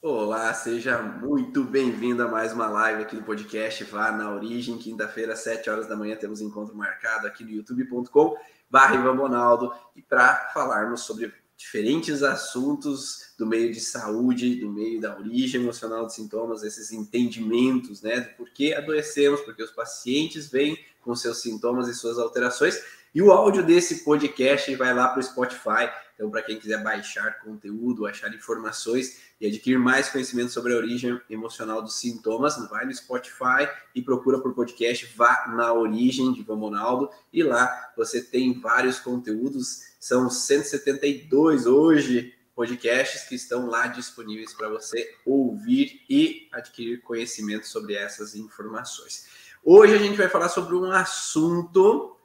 Olá, seja muito bem-vindo a mais uma live aqui do podcast Vá na Origem. Quinta-feira, às 7 horas da manhã, temos encontro marcado aqui no youtube.com barra Bonaldo e para falarmos sobre diferentes assuntos do meio de saúde, do meio da origem emocional dos sintomas, esses entendimentos, né, do porquê adoecemos, porque os pacientes vêm com seus sintomas e suas alterações. E o áudio desse podcast vai lá para o Spotify. Então, para quem quiser baixar conteúdo, achar informações e adquirir mais conhecimento sobre a origem emocional dos sintomas, vai no Spotify e procura por podcast Vá na Origem de Van Bonaldo. E lá você tem vários conteúdos, são 172 hoje podcasts que estão lá disponíveis para você ouvir e adquirir conhecimento sobre essas informações. Hoje a gente vai falar sobre um assunto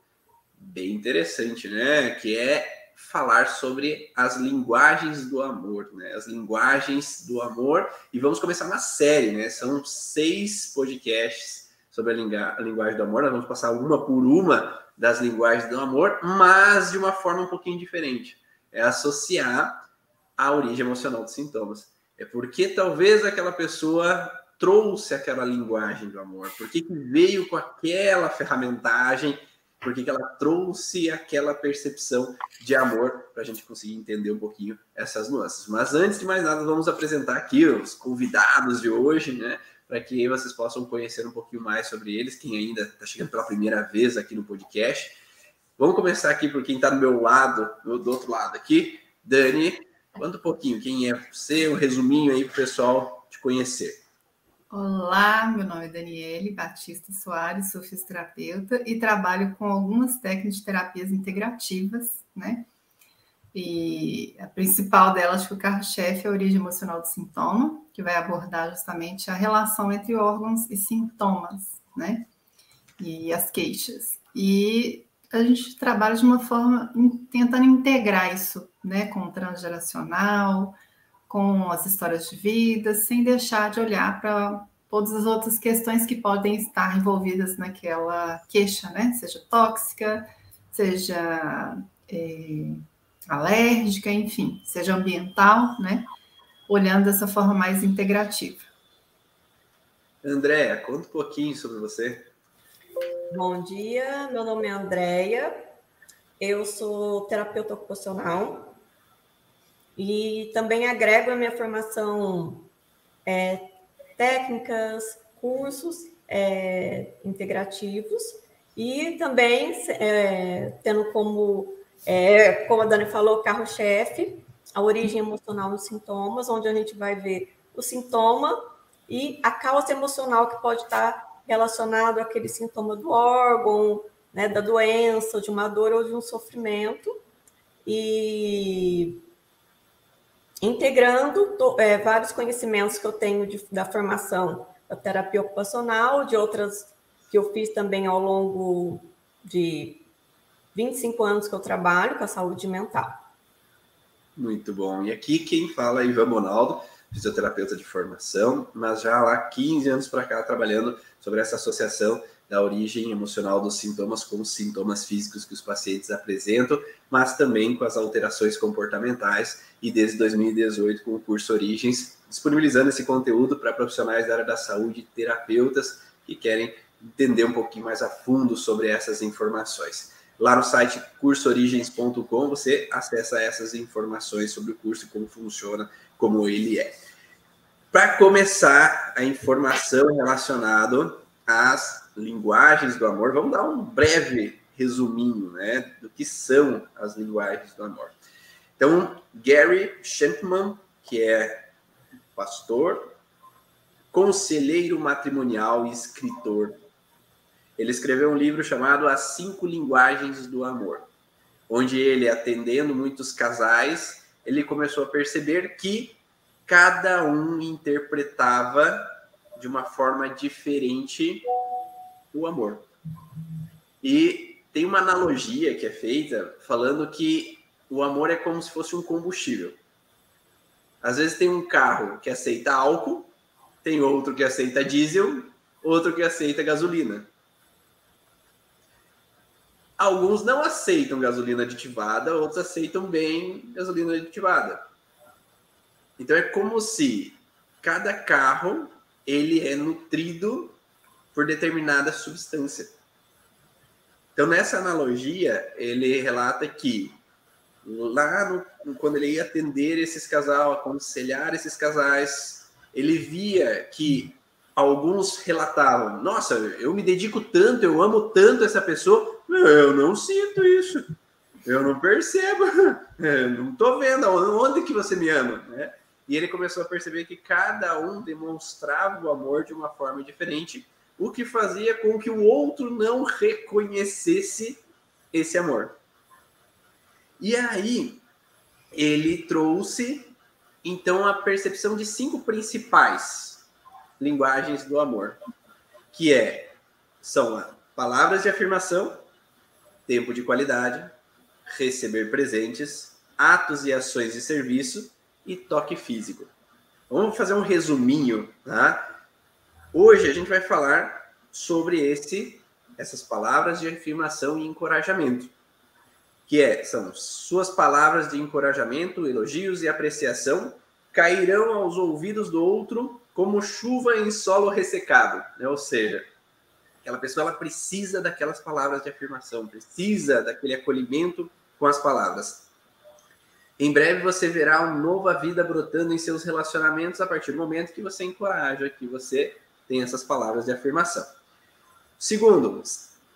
bem interessante, né? Que é falar sobre as linguagens do amor, né? As linguagens do amor. E vamos começar uma série, né? São seis podcasts sobre a, lingu a linguagem do amor. Nós vamos passar uma por uma das linguagens do amor, mas de uma forma um pouquinho diferente. É associar a origem emocional dos sintomas. É porque talvez aquela pessoa trouxe aquela linguagem do amor, porque que veio com aquela ferramentagem porque ela trouxe aquela percepção de amor para a gente conseguir entender um pouquinho essas nuances. Mas antes de mais nada, vamos apresentar aqui os convidados de hoje, né? Para que vocês possam conhecer um pouquinho mais sobre eles, quem ainda está chegando pela primeira vez aqui no podcast. Vamos começar aqui por quem está do meu lado, do outro lado aqui. Dani, conta um pouquinho quem é você, um resuminho aí para o pessoal te conhecer. Olá, meu nome é Daniele Batista Soares, sou fisioterapeuta e trabalho com algumas técnicas de terapias integrativas, né? E a principal delas, que o carro-chefe é a origem emocional do sintoma, que vai abordar justamente a relação entre órgãos e sintomas, né? E as queixas. E a gente trabalha de uma forma tentando integrar isso, né, com o transgeracional, com as histórias de vida, sem deixar de olhar para todas as outras questões que podem estar envolvidas naquela queixa, né? Seja tóxica, seja é, alérgica, enfim, seja ambiental, né? Olhando dessa forma mais integrativa. Andréia, conta um pouquinho sobre você. Bom dia, meu nome é Andréia, eu sou terapeuta ocupacional, e também agrego a minha formação é, técnicas, cursos é, integrativos e também é, tendo como, é, como a Dani falou, carro-chefe, a origem emocional nos sintomas, onde a gente vai ver o sintoma e a causa emocional que pode estar relacionado àquele sintoma do órgão, né, da doença, de uma dor ou de um sofrimento. E integrando é, vários conhecimentos que eu tenho de, da formação da terapia ocupacional, de outras que eu fiz também ao longo de 25 anos que eu trabalho com a saúde mental. Muito bom. E aqui quem fala é Ivan Bonaldo, fisioterapeuta de formação, mas já há 15 anos para cá trabalhando sobre essa associação da origem emocional dos sintomas com os sintomas físicos que os pacientes apresentam, mas também com as alterações comportamentais e desde 2018 com o curso Origens, disponibilizando esse conteúdo para profissionais da área da saúde, terapeutas que querem entender um pouquinho mais a fundo sobre essas informações. Lá no site cursoorigens.com você acessa essas informações sobre o curso, como funciona, como ele é. Para começar a informação relacionada às linguagens do amor, vamos dar um breve resuminho né, do que são as linguagens do amor. Então, Gary Shankman, que é pastor, conselheiro matrimonial e escritor, ele escreveu um livro chamado As Cinco Linguagens do Amor, onde ele, atendendo muitos casais, ele começou a perceber que cada um interpretava de uma forma diferente o amor. E tem uma analogia que é feita falando que o amor é como se fosse um combustível. Às vezes tem um carro que aceita álcool, tem outro que aceita diesel, outro que aceita gasolina. Alguns não aceitam gasolina aditivada, outros aceitam bem gasolina aditivada. Então é como se cada carro ele é nutrido por determinada substância. Então, nessa analogia, ele relata que lá no, quando ele ia atender esses casais, aconselhar esses casais, ele via que alguns relatavam: Nossa, eu me dedico tanto, eu amo tanto essa pessoa, eu não sinto isso, eu não percebo, eu não estou vendo onde que você me ama, né? E ele começou a perceber que cada um demonstrava o amor de uma forma diferente o que fazia com que o outro não reconhecesse esse amor. E aí ele trouxe então a percepção de cinco principais linguagens do amor, que é são palavras de afirmação, tempo de qualidade, receber presentes, atos e ações de serviço e toque físico. Vamos fazer um resuminho, tá? Hoje a gente vai falar sobre esse, essas palavras de afirmação e encorajamento, que é, são suas palavras de encorajamento, elogios e apreciação cairão aos ouvidos do outro como chuva em solo ressecado, né? ou seja, aquela pessoa ela precisa daquelas palavras de afirmação, precisa daquele acolhimento com as palavras. Em breve você verá uma nova vida brotando em seus relacionamentos a partir do momento que você encoraja, que você tem essas palavras de afirmação. Segundo,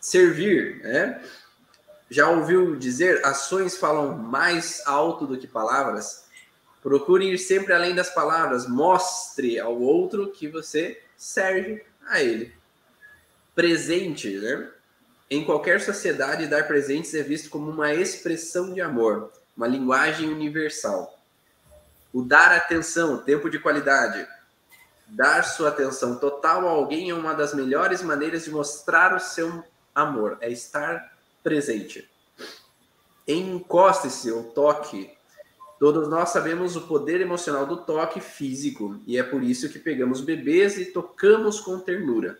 servir, né? Já ouviu dizer ações falam mais alto do que palavras? Procure ir sempre além das palavras, mostre ao outro que você serve a ele. Presente, né? Em qualquer sociedade, dar presentes é visto como uma expressão de amor, uma linguagem universal. O dar atenção, tempo de qualidade, Dar sua atenção total a alguém é uma das melhores maneiras de mostrar o seu amor, é estar presente. Encoste-se ou toque. Todos nós sabemos o poder emocional do toque físico e é por isso que pegamos bebês e tocamos com ternura.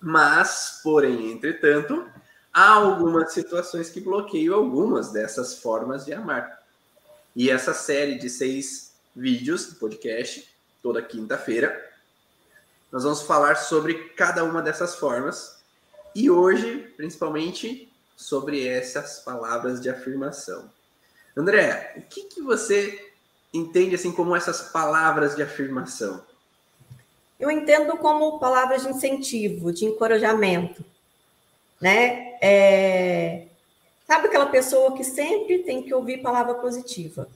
Mas, porém, entretanto, há algumas situações que bloqueiam algumas dessas formas de amar. E essa série de seis vídeos do podcast toda quinta-feira. Nós vamos falar sobre cada uma dessas formas e hoje, principalmente, sobre essas palavras de afirmação. André, o que, que você entende assim como essas palavras de afirmação? Eu entendo como palavras de incentivo, de encorajamento, né? É... Sabe aquela pessoa que sempre tem que ouvir palavra positiva,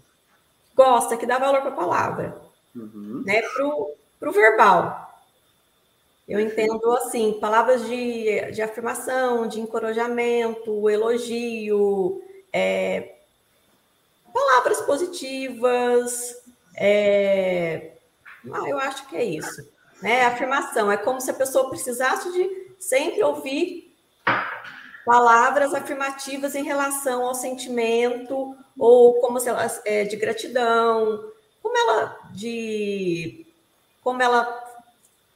gosta, que dá valor para a palavra uhum. né, para o verbal. Eu entendo assim, palavras de, de afirmação, de encorajamento, elogio, é, palavras positivas. É, ah, eu acho que é isso. Né? Afirmação é como se a pessoa precisasse de sempre ouvir palavras afirmativas em relação ao sentimento ou como se elas é, de gratidão, como ela de como ela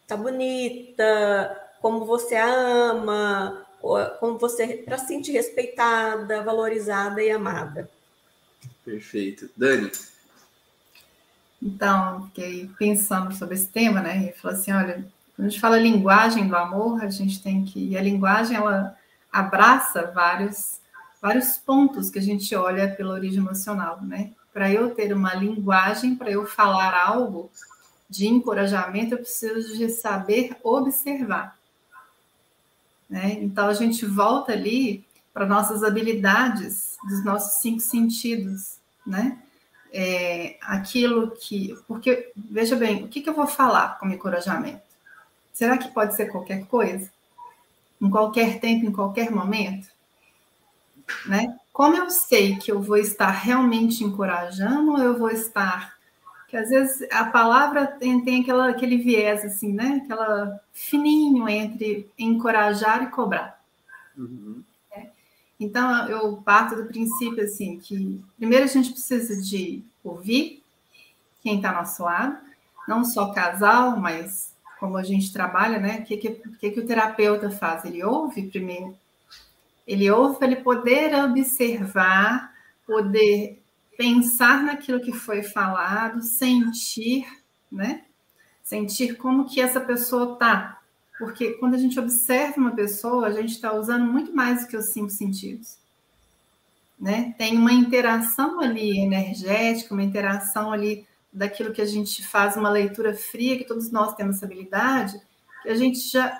tá bonita, como você a ama, como você para se sentir respeitada, valorizada e amada. Perfeito. Dani. Então, fiquei pensando sobre esse tema, né? E falou assim, olha, quando a gente fala linguagem do amor, a gente tem que e a linguagem ela abraça vários vários pontos que a gente olha pela origem emocional, né? Para eu ter uma linguagem, para eu falar algo de encorajamento, eu preciso de saber observar. Né? Então, a gente volta ali para nossas habilidades dos nossos cinco sentidos, né? É, aquilo que. Porque, veja bem, o que, que eu vou falar como encorajamento? Será que pode ser qualquer coisa? Em qualquer tempo, em qualquer momento? Né? como eu sei que eu vou estar realmente encorajando ou eu vou estar. Que às vezes a palavra tem, tem aquela, aquele viés, assim, né? Aquela fininho entre encorajar e cobrar. Uhum. É. Então, eu parto do princípio, assim, que primeiro a gente precisa de ouvir quem está ao nosso lado, não só casal, mas como a gente trabalha, né? O que, que, que, que o terapeuta faz? Ele ouve primeiro ele ouve para ele poder observar, poder pensar naquilo que foi falado, sentir, né? sentir como que essa pessoa tá, porque quando a gente observa uma pessoa, a gente está usando muito mais do que os cinco sentidos. Né? Tem uma interação ali energética, uma interação ali daquilo que a gente faz uma leitura fria, que todos nós temos essa habilidade, que a gente já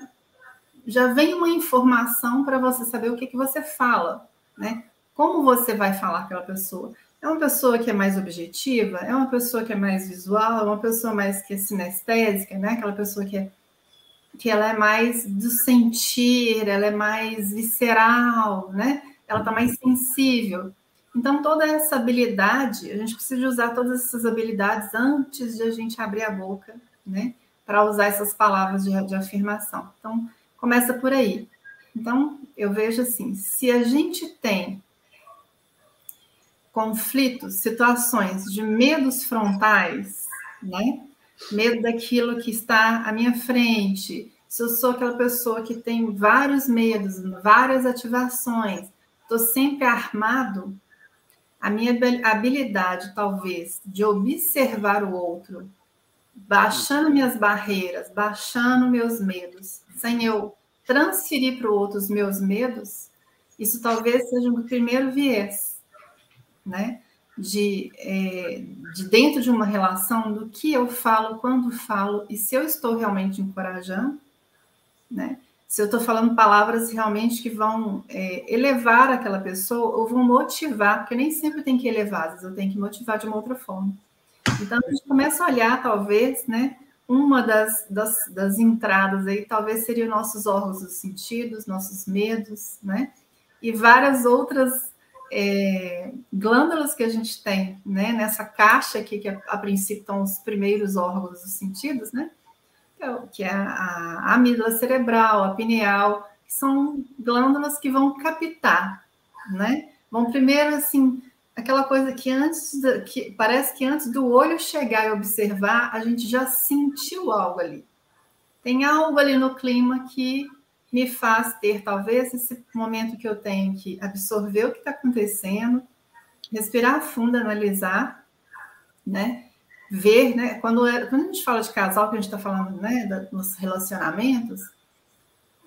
já vem uma informação para você saber o que, que você fala, né? Como você vai falar aquela pessoa. É uma pessoa que é mais objetiva, é uma pessoa que é mais visual, é uma pessoa mais que é sinestésica, né? Aquela pessoa que é que ela é mais do sentir, ela é mais visceral, né? Ela está mais sensível. Então, toda essa habilidade, a gente precisa usar todas essas habilidades antes de a gente abrir a boca, né? Para usar essas palavras de, de afirmação. Então, começa por aí. Então, eu vejo assim: se a gente tem conflitos, situações de medos frontais, né? Medo daquilo que está à minha frente. Se eu sou aquela pessoa que tem vários medos, várias ativações, estou sempre armado, a minha habilidade, talvez, de observar o outro, baixando minhas barreiras, baixando meus medos, sem eu transferir para o outro os meus medos, isso talvez seja o primeiro viés, né? De, é, de dentro de uma relação, do que eu falo, quando falo, e se eu estou realmente encorajando, né? se eu estou falando palavras realmente que vão é, elevar aquela pessoa ou vão motivar, porque nem sempre tem que elevar, às vezes eu tenho que motivar de uma outra forma. Então a gente começa a olhar, talvez, né? Uma das, das, das entradas aí talvez seriam nossos órgãos dos sentidos, nossos medos, né? E várias outras é, glândulas que a gente tem, né? Nessa caixa aqui, que a, a princípio estão os primeiros órgãos dos sentidos, né? que é a, a amígdala cerebral, a pineal, que são glândulas que vão captar, né? Vão primeiro, assim, aquela coisa que antes, que parece que antes do olho chegar e observar, a gente já sentiu algo ali. Tem algo ali no clima que me faz ter, talvez, esse momento que eu tenho que absorver o que está acontecendo, respirar fundo, analisar, né? ver, né? Quando, é, quando a gente fala de casal, que a gente está falando, né, dos relacionamentos,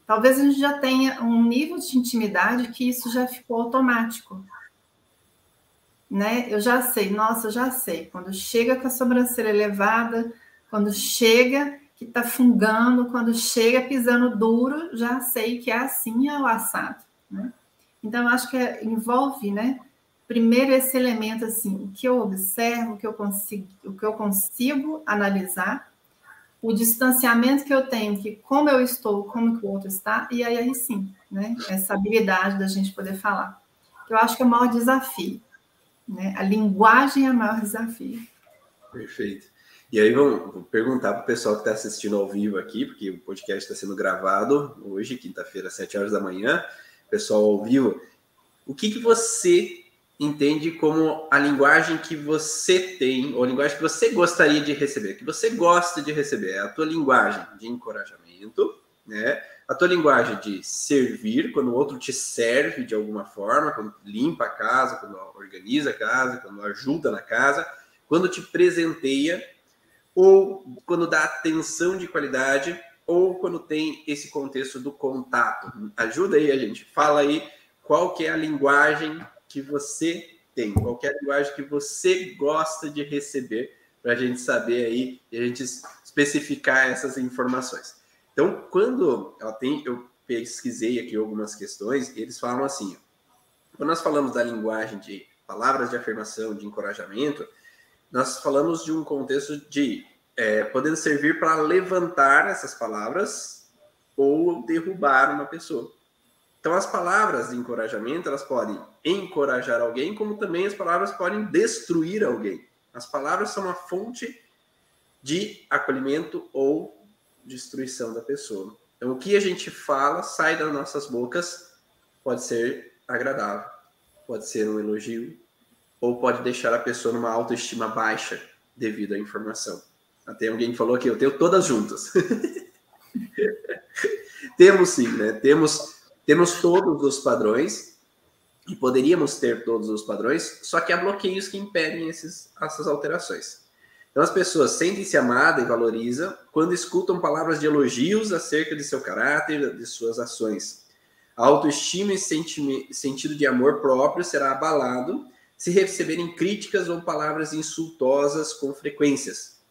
talvez a gente já tenha um nível de intimidade que isso já ficou automático. Né? Eu já sei, nossa, eu já sei. Quando chega com a sobrancelha elevada, quando chega que está fungando, quando chega pisando duro, já sei que é assim é o assado. Né? Então, acho que é, envolve, né? primeiro esse elemento assim, o que eu observo, o que eu consigo, o que eu consigo analisar, o distanciamento que eu tenho, que como eu estou, como que o outro está, e aí, aí sim, né? Essa habilidade da gente poder falar. Eu acho que é o maior desafio, né? A linguagem é o maior desafio. Perfeito. E aí vamos perguntar para o pessoal que está assistindo ao vivo aqui, porque o podcast está sendo gravado hoje, quinta-feira, às 7 horas da manhã. Pessoal ao vivo, o que, que você entende como a linguagem que você tem, ou a linguagem que você gostaria de receber, que você gosta de receber, é a tua linguagem de encorajamento, né? A tua linguagem de servir, quando o outro te serve de alguma forma, quando limpa a casa, quando organiza a casa, quando ajuda na casa, quando te presenteia, ou quando dá atenção de qualidade, ou quando tem esse contexto do contato. Ajuda aí a gente, fala aí qual que é a linguagem que você tem, qualquer linguagem que você gosta de receber, para a gente saber aí e a gente especificar essas informações. Então, quando ela tem, eu pesquisei aqui algumas questões, eles falam assim: quando nós falamos da linguagem de palavras de afirmação, de encorajamento, nós falamos de um contexto de é, podendo servir para levantar essas palavras ou derrubar uma pessoa. Então, as palavras de encorajamento, elas podem encorajar alguém, como também as palavras podem destruir alguém. As palavras são uma fonte de acolhimento ou destruição da pessoa. Então, o que a gente fala, sai das nossas bocas, pode ser agradável, pode ser um elogio, ou pode deixar a pessoa numa autoestima baixa devido à informação. Até alguém falou aqui, eu tenho todas juntas. Temos sim, né? Temos temos todos os padrões e poderíamos ter todos os padrões, só que há bloqueios que impedem esses, essas alterações. Então, as pessoas sentem-se amadas e valorizam quando escutam palavras de elogios acerca de seu caráter, de suas ações. A autoestima e sentido de amor próprio será abalado se receberem críticas ou palavras insultosas com frequências.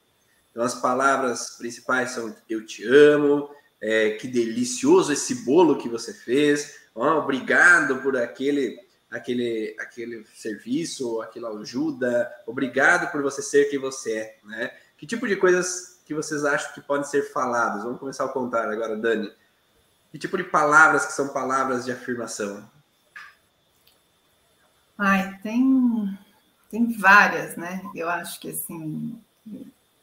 Então, as palavras principais são eu te amo, é, que delicioso esse bolo que você fez, oh, obrigado por aquele aquele, aquele serviço, aquela ajuda, obrigado por você ser quem você é, né? Que tipo de coisas que vocês acham que podem ser faladas? Vamos começar a contar agora, Dani. Que tipo de palavras que são palavras de afirmação? Ai, tem, tem várias, né? Eu acho que assim,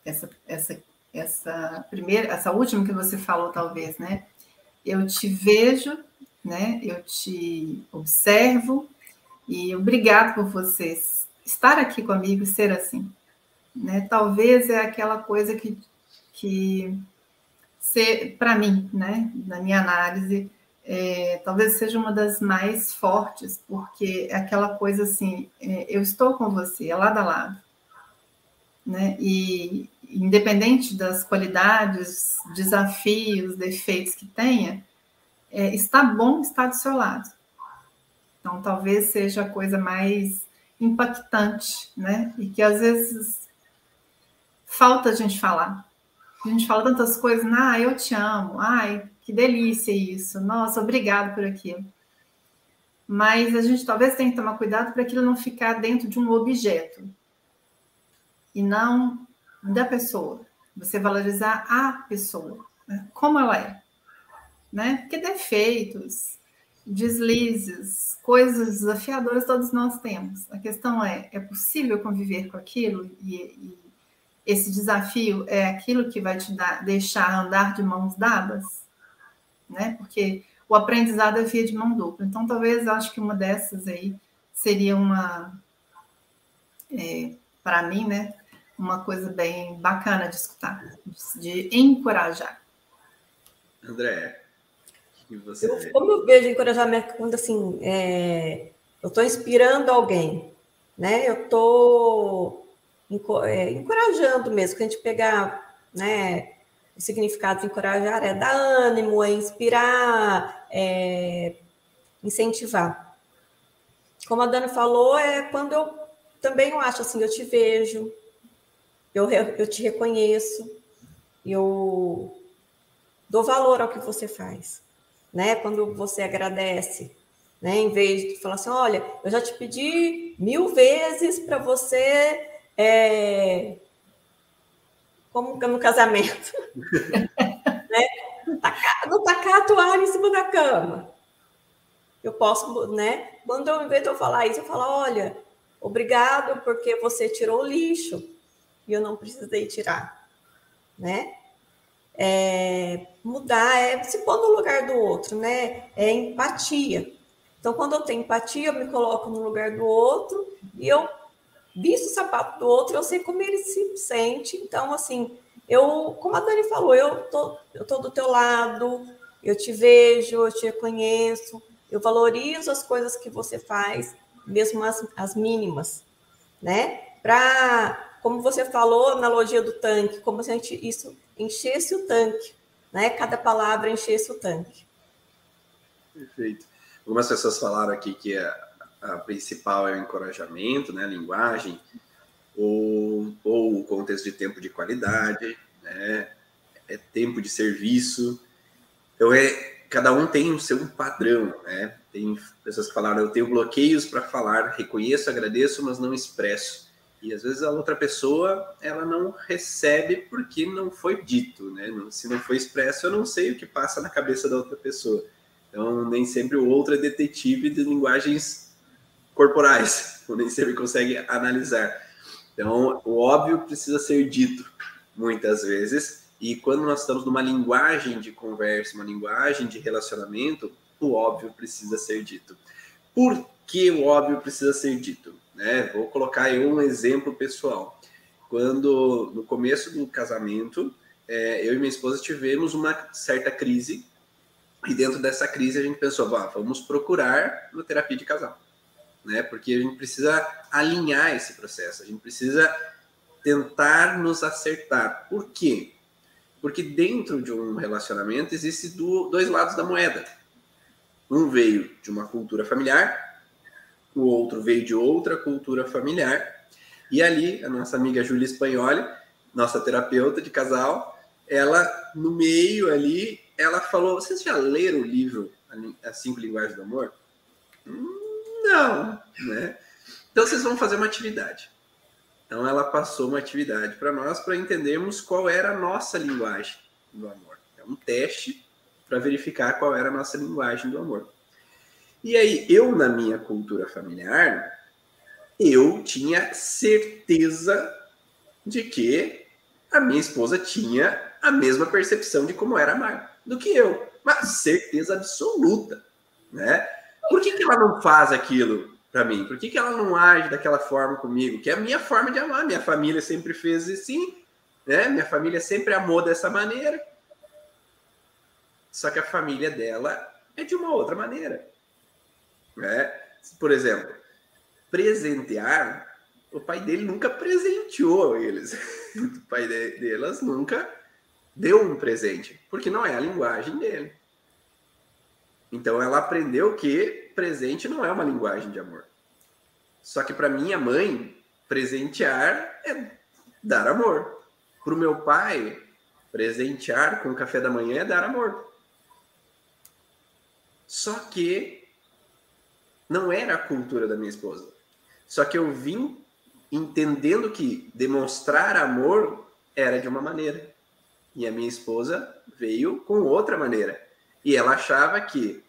essa, essa, essa primeira, essa última que você falou, talvez, né? Eu te vejo, né? Eu te observo, e obrigado por vocês estar aqui comigo e ser assim. Né? Talvez é aquela coisa que, que para mim, né, na minha análise, é, talvez seja uma das mais fortes, porque é aquela coisa assim, é, eu estou com você, é lado a lado. Né? E independente das qualidades, desafios, defeitos que tenha, é, está bom estar do seu lado. Então, talvez seja a coisa mais impactante, né? E que às vezes falta a gente falar. A gente fala tantas coisas, ah, eu te amo, ai, que delícia isso, nossa, obrigado por aquilo. Mas a gente talvez tenha que tomar cuidado para aquilo não ficar dentro de um objeto e não da pessoa. Você valorizar a pessoa, né? como ela é, né? Porque defeitos, deslizes, coisas desafiadoras todos nós temos. A questão é, é possível conviver com aquilo e, e esse desafio é aquilo que vai te dar, deixar andar de mãos dadas, né? Porque o aprendizado é via de mão dupla. Então, talvez acho que uma dessas aí seria uma, é, para mim, né? Uma coisa bem bacana de escutar, de encorajar. André, você eu, como eu vejo encorajamento quando assim, é, eu estou inspirando alguém, né? Eu estou é, encorajando mesmo, que a gente pegar, né? O significado de encorajar é dar ânimo, é inspirar, é incentivar. Como a Dani falou, é quando eu também eu acho assim, eu te vejo, eu, eu te reconheço, eu dou valor ao que você faz né? Quando você agradece, né? Em vez de falar assim, olha, eu já te pedi mil vezes para você, é... como no casamento, né? Não tacar a toalha em cima da cama. Eu posso, né? Quando eu, de eu falar isso, eu falo, olha, obrigado porque você tirou o lixo e eu não precisei tirar, né? É, mudar, é se pôr no lugar do outro, né? É empatia. Então, quando eu tenho empatia, eu me coloco no lugar do outro e eu visto o sapato do outro, eu sei como ele se sente. Então, assim, eu, como a Dani falou, eu tô, eu tô do teu lado, eu te vejo, eu te reconheço, eu valorizo as coisas que você faz, mesmo as, as mínimas, né? Para como você falou, analogia do tanque, como a gente isso enchesse o tanque, né? Cada palavra enchesse o tanque. Perfeito. Algumas pessoas falaram aqui que a, a principal é o encorajamento, né? A linguagem, ou, ou o contexto de tempo de qualidade, né? É tempo de serviço. Então, é, cada um tem o seu padrão, né? Tem pessoas que falaram, eu tenho bloqueios para falar, reconheço, agradeço, mas não expresso. E às vezes a outra pessoa ela não recebe porque não foi dito, né? Se não foi expresso, eu não sei o que passa na cabeça da outra pessoa. Então, nem sempre o outro é detetive de linguagens corporais, ou nem sempre consegue analisar. Então, o óbvio precisa ser dito muitas vezes, e quando nós estamos numa linguagem de conversa, uma linguagem de relacionamento, o óbvio precisa ser dito. Por que o óbvio precisa ser dito? Né? Vou colocar aí um exemplo pessoal. Quando, no começo do casamento, é, eu e minha esposa tivemos uma certa crise, e dentro dessa crise a gente pensou, vamos procurar uma terapia de casal, né? Porque a gente precisa alinhar esse processo, a gente precisa tentar nos acertar. Por quê? Porque dentro de um relacionamento existe dois lados da moeda. Um veio de uma cultura familiar, o outro veio de outra cultura familiar. E ali, a nossa amiga Júlia Espanholi, nossa terapeuta de casal, ela, no meio ali, ela falou: Vocês já leram o livro As Cinco Linguagens do Amor? Não, né? Então vocês vão fazer uma atividade. Então ela passou uma atividade para nós para entendermos qual era a nossa linguagem do amor. É um teste para verificar qual era a nossa linguagem do amor. E aí, eu, na minha cultura familiar, eu tinha certeza de que a minha esposa tinha a mesma percepção de como era amar do que eu. Mas certeza absoluta, né? Por que, que ela não faz aquilo para mim? Por que, que ela não age daquela forma comigo? Que é a minha forma de amar. Minha família sempre fez assim, né? Minha família sempre amou dessa maneira. Só que a família dela é de uma outra maneira. Né? Por exemplo, presentear, o pai dele nunca presenteou eles. o pai delas nunca deu um presente, porque não é a linguagem dele. Então ela aprendeu que presente não é uma linguagem de amor. Só que para minha mãe, presentear é dar amor. Para o meu pai, presentear com o café da manhã é dar amor. Só que não era a cultura da minha esposa. Só que eu vim entendendo que demonstrar amor era de uma maneira. E a minha esposa veio com outra maneira. E ela achava que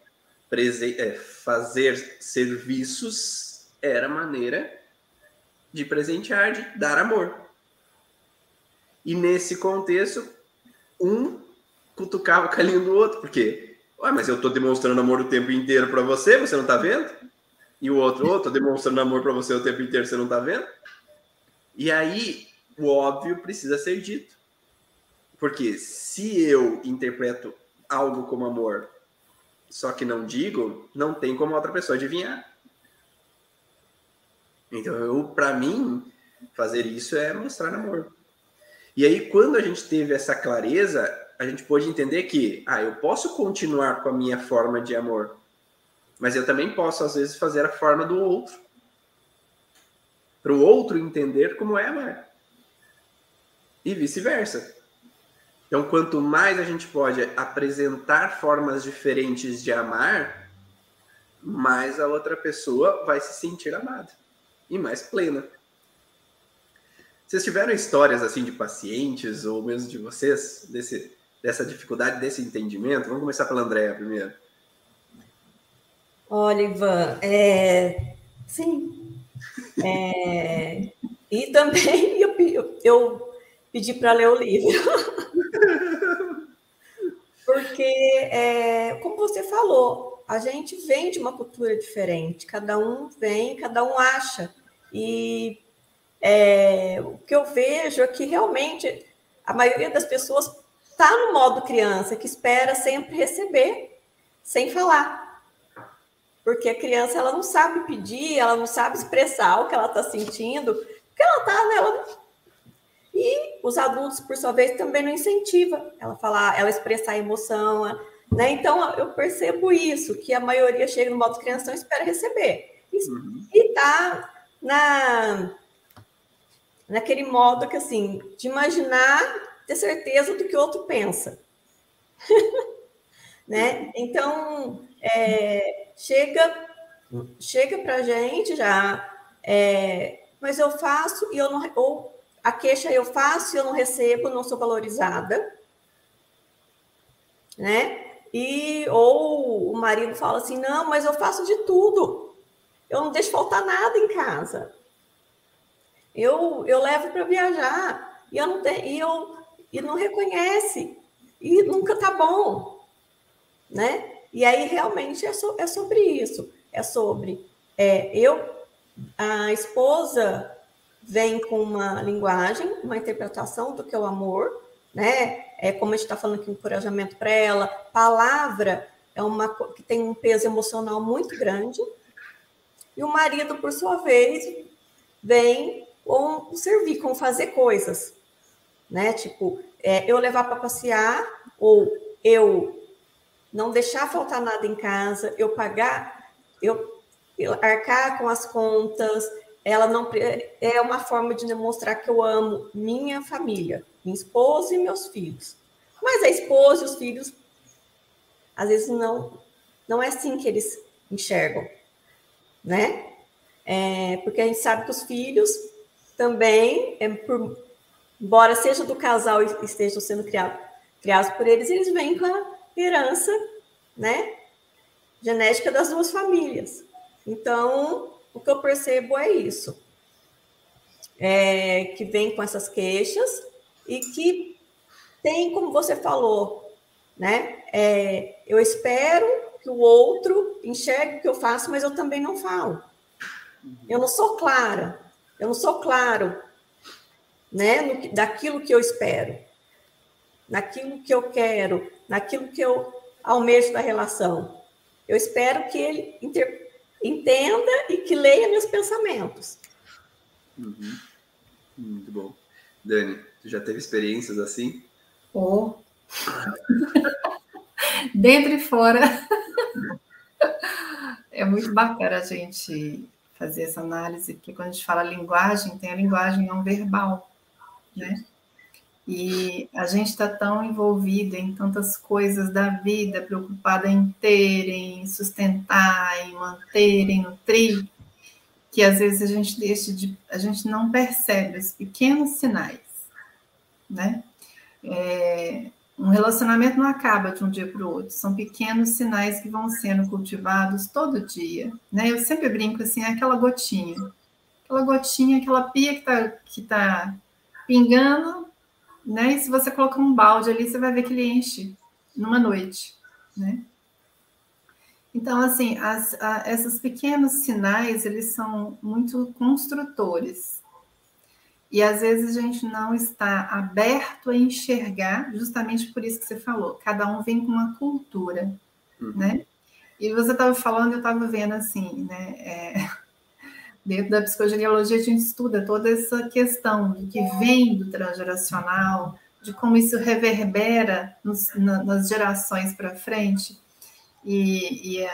é, fazer serviços era maneira de presentear, de dar amor. E nesse contexto, um cutucava o calinho do outro, porque, ué, mas eu estou demonstrando amor o tempo inteiro para você, você não está vendo? E o outro, oh, tô demonstrando amor para você o tempo inteiro, você não está vendo? E aí, o óbvio precisa ser dito. Porque se eu interpreto algo como amor, só que não digo, não tem como outra pessoa adivinhar. Então, para mim, fazer isso é mostrar amor. E aí, quando a gente teve essa clareza, a gente pôde entender que, ah, eu posso continuar com a minha forma de amor, mas eu também posso, às vezes, fazer a forma do outro. Para o outro entender como é amar. E vice-versa. Então, quanto mais a gente pode apresentar formas diferentes de amar, mais a outra pessoa vai se sentir amada e mais plena. Vocês tiveram histórias assim de pacientes ou mesmo de vocês desse, dessa dificuldade, desse entendimento? Vamos começar pela Andréia primeiro. Olha, Ivan, é... sim. É... E também eu, eu, pedi para ler o livro. Porque, é, como você falou, a gente vem de uma cultura diferente, cada um vem, cada um acha. E é, o que eu vejo é que realmente a maioria das pessoas está no modo criança, que espera sempre receber, sem falar. Porque a criança ela não sabe pedir, ela não sabe expressar o que ela está sentindo, porque ela está, né, ela e os adultos, por sua vez, também não incentivam ela falar, ela expressar a emoção, né? Então eu percebo isso, que a maioria chega no modo criança e espera receber. E, uhum. tá na naquele modo que assim, de imaginar, ter certeza do que o outro pensa. né? Então, é, chega chega para a gente já, é, mas eu faço e eu não ou a queixa eu faço, eu não recebo, não sou valorizada, né? E ou o marido fala assim: "Não, mas eu faço de tudo. Eu não deixo faltar nada em casa. Eu eu levo para viajar e eu não tenho, e eu e não reconhece e nunca tá bom, né? E aí realmente é, so, é sobre isso, é sobre é, eu a esposa vem com uma linguagem, uma interpretação do que é o amor, né? É como a gente está falando aqui, encorajamento para ela. Palavra é uma que tem um peso emocional muito grande. E o marido, por sua vez, vem com servir, com fazer coisas, né? Tipo, é, eu levar para passear ou eu não deixar faltar nada em casa, eu pagar, eu, eu arcar com as contas, ela não é uma forma de demonstrar que eu amo minha família, minha esposa e meus filhos. Mas a esposa e os filhos, às vezes não, não é assim que eles enxergam, né? É, porque a gente sabe que os filhos também, é por, embora seja do casal e estejam sendo criados, criados por eles, eles vêm com a herança, né? Genética das duas famílias. Então, o que eu percebo é isso. É, que vem com essas queixas e que tem, como você falou, né? É, eu espero que o outro enxergue o que eu faço, mas eu também não falo. Eu não sou clara, eu não sou claro, né? No, daquilo que eu espero, naquilo que eu quero, naquilo que eu almejo da relação. Eu espero que ele inter entenda e que leia meus pensamentos. Uhum. Muito bom. Dani, tu já teve experiências assim? Oh. Dentro e fora. é muito bacana a gente fazer essa análise, porque quando a gente fala linguagem, tem a linguagem não verbal, né? E a gente está tão envolvido em tantas coisas da vida, preocupada em ter, em sustentar, em manter, em nutrir, que às vezes a gente deixa de, a gente não percebe os pequenos sinais, né? É, um relacionamento não acaba de um dia para o outro, são pequenos sinais que vão sendo cultivados todo dia, né? Eu sempre brinco assim, é aquela gotinha, aquela gotinha, aquela pia que está que tá pingando né? E se você colocar um balde ali, você vai ver que ele enche numa noite, né? Então, assim, as, a, esses pequenos sinais, eles são muito construtores. E às vezes a gente não está aberto a enxergar, justamente por isso que você falou. Cada um vem com uma cultura, uhum. né? E você estava falando, eu estava vendo assim, né? É, Dentro da psicogenealogia, a gente estuda toda essa questão do que vem do transgeracional, de como isso reverbera nos, na, nas gerações para frente. E, e,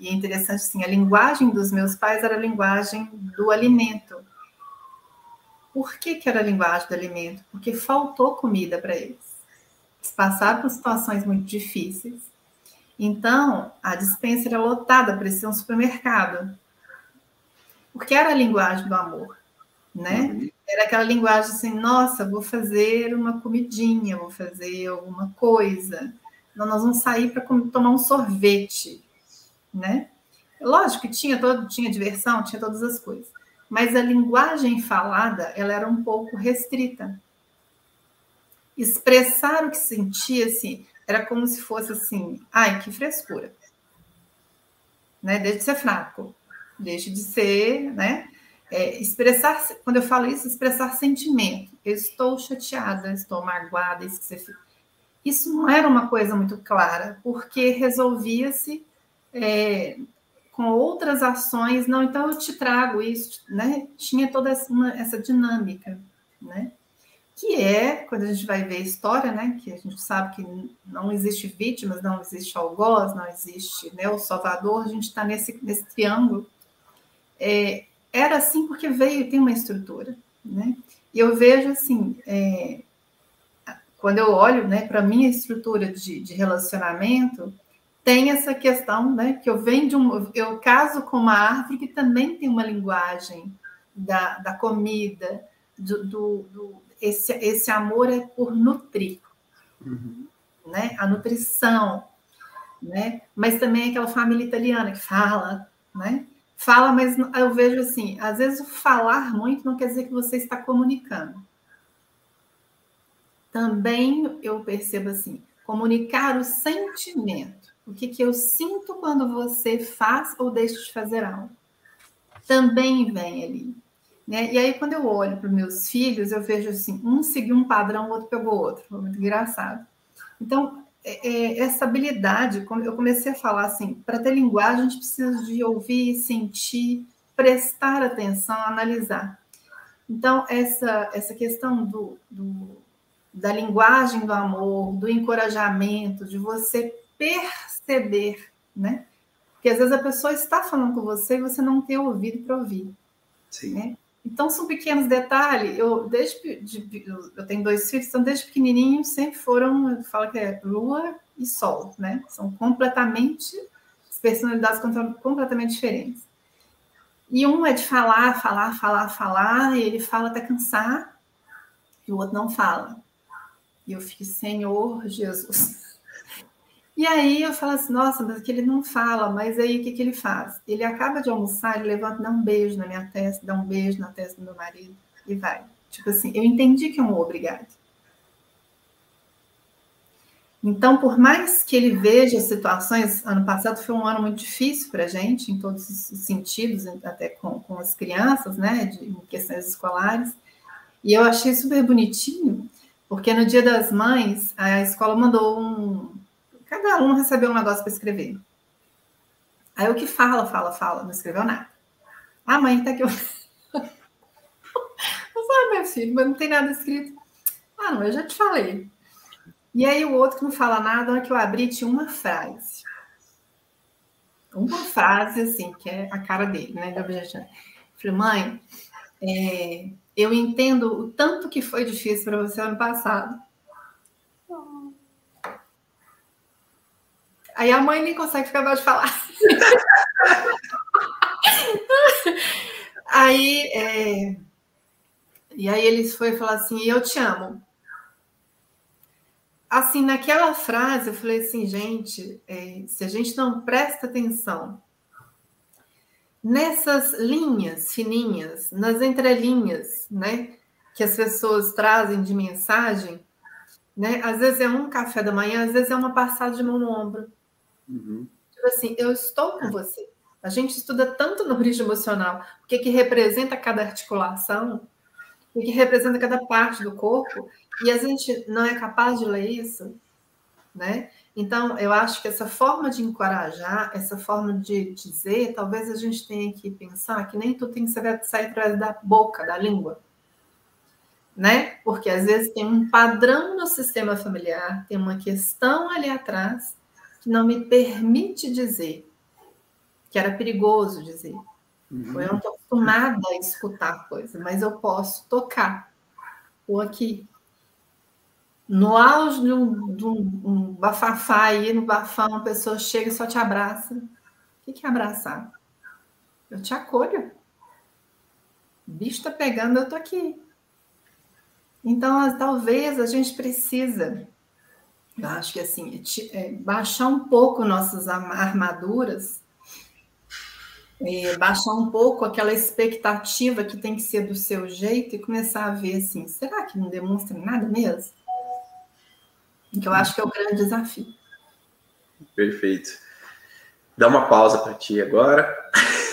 e, é interessante, assim, a linguagem dos meus pais era a linguagem do alimento. Por que, que era a linguagem do alimento? Porque faltou comida para eles. Eles passaram por situações muito difíceis. Então, a dispensa era lotada, parecia um supermercado porque era a linguagem do amor, né? Uhum. Era aquela linguagem assim, nossa, vou fazer uma comidinha, vou fazer alguma coisa. Não, nós vamos sair para tomar um sorvete, né? Lógico que tinha todo, tinha diversão, tinha todas as coisas, mas a linguagem falada, ela era um pouco restrita. Expressar o que sentia, assim, era como se fosse assim, ai, que frescura. Né? Desde ser fraco deixe de ser, né? É, expressar, quando eu falo isso, expressar sentimento. Eu estou chateada, estou magoada, isso que você Isso não era uma coisa muito clara, porque resolvia-se é, com outras ações. Não, então eu te trago isso, né? Tinha toda essa, uma, essa dinâmica, né? Que é, quando a gente vai ver a história, né? Que a gente sabe que não existe vítimas, não existe algoz, não existe né, o salvador, a gente está nesse, nesse triângulo é, era assim porque veio, tem uma estrutura, né? E eu vejo assim, é, quando eu olho né, para a minha estrutura de, de, relacionamento, tem essa questão, né? Que eu venho de um. Eu caso com uma árvore que também tem uma linguagem da, da comida, do, do, do esse, esse amor é por nutrir, uhum. né? A nutrição, né? Mas também é aquela família italiana que fala, né? Fala, mas eu vejo assim, às vezes o falar muito não quer dizer que você está comunicando. Também eu percebo assim, comunicar o sentimento. O que, que eu sinto quando você faz ou deixa de fazer algo. Também vem ali. Né? E aí, quando eu olho para os meus filhos, eu vejo assim, um seguiu um padrão, o outro pegou outro. Foi muito engraçado. Então, essa habilidade, eu comecei a falar assim, para ter linguagem a gente precisa de ouvir, sentir, prestar atenção, analisar. Então, essa, essa questão do, do, da linguagem do amor, do encorajamento, de você perceber, né? Porque às vezes a pessoa está falando com você e você não tem ouvido para ouvir. Sim. Né? Então, são pequenos detalhes. Eu, desde, de, eu tenho dois filhos, então, desde pequenininho, sempre foram, eu falo que é lua e sol, né? São completamente, personalidades completamente diferentes. E um é de falar, falar, falar, falar, e ele fala até cansar, e o outro não fala. E eu fico, Senhor Jesus. E aí eu falo assim, nossa, mas que ele não fala, mas aí o que, que ele faz? Ele acaba de almoçar, ele levanta, dá um beijo na minha testa, dá um beijo na testa do meu marido e vai. Tipo assim, eu entendi que é um obrigado. Então, por mais que ele veja situações, ano passado foi um ano muito difícil para a gente, em todos os sentidos, até com, com as crianças, né, de, questões escolares, e eu achei super bonitinho, porque no Dia das Mães, a escola mandou um, Cada aluno recebeu um negócio para escrever. Aí o que fala, fala, fala, não escreveu nada. A mãe tá aqui. Eu falei, meu filho, mas não tem nada escrito. Ah, não, eu já te falei. E aí o outro que não fala nada, na hora que eu abri, tinha uma frase. Uma frase, assim, que é a cara dele, né? Eu falei, mãe, é, eu entendo o tanto que foi difícil para você ano passado. Aí a mãe nem consegue ficar de falar. aí, é... e aí eles foi falar assim, eu te amo. Assim, naquela frase, eu falei assim, gente, é, se a gente não presta atenção nessas linhas fininhas, nas entrelinhas, né, que as pessoas trazem de mensagem, né? Às vezes é um café da manhã, às vezes é uma passada de mão no ombro. Uhum. Tipo assim, eu estou com você. A gente estuda tanto no brilho emocional, o que, que representa cada articulação, o que representa cada parte do corpo, e a gente não é capaz de ler isso, né? Então, eu acho que essa forma de encorajar, essa forma de dizer, talvez a gente tenha que pensar que nem tudo tem que sair através da boca, da língua, né? Porque às vezes tem um padrão no sistema familiar, tem uma questão ali atrás que não me permite dizer, que era perigoso dizer. Uhum. Eu não estou acostumada a escutar coisa, mas eu posso tocar. Ou aqui. No auge de um, de um, um bafafá aí, no bafão, uma pessoa chega e só te abraça. O que, é abraçar? Eu te acolho. O bicho está pegando, eu estou aqui. Então, talvez a gente precisa eu acho que assim, é, baixar um pouco nossas armaduras, é, baixar um pouco aquela expectativa que tem que ser do seu jeito e começar a ver assim, será que não demonstra nada mesmo? Que eu acho que é o grande desafio. Perfeito. Dá uma pausa para ti agora.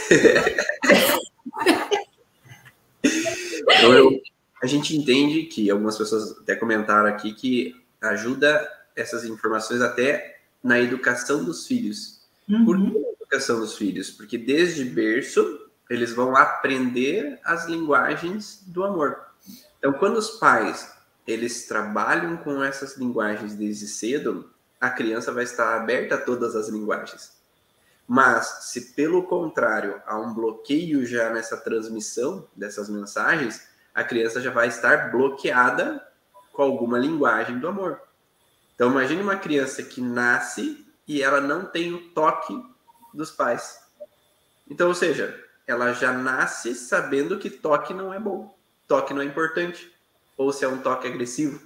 então, eu, a gente entende que algumas pessoas até comentaram aqui que ajuda essas informações até na educação dos filhos. Uhum. Por que a educação dos filhos? Porque desde berço eles vão aprender as linguagens do amor. Então, quando os pais eles trabalham com essas linguagens desde cedo, a criança vai estar aberta a todas as linguagens. Mas, se pelo contrário há um bloqueio já nessa transmissão dessas mensagens, a criança já vai estar bloqueada com alguma linguagem do amor. Então, imagine uma criança que nasce e ela não tem o toque dos pais. Então, ou seja, ela já nasce sabendo que toque não é bom, toque não é importante, ou se é um toque agressivo.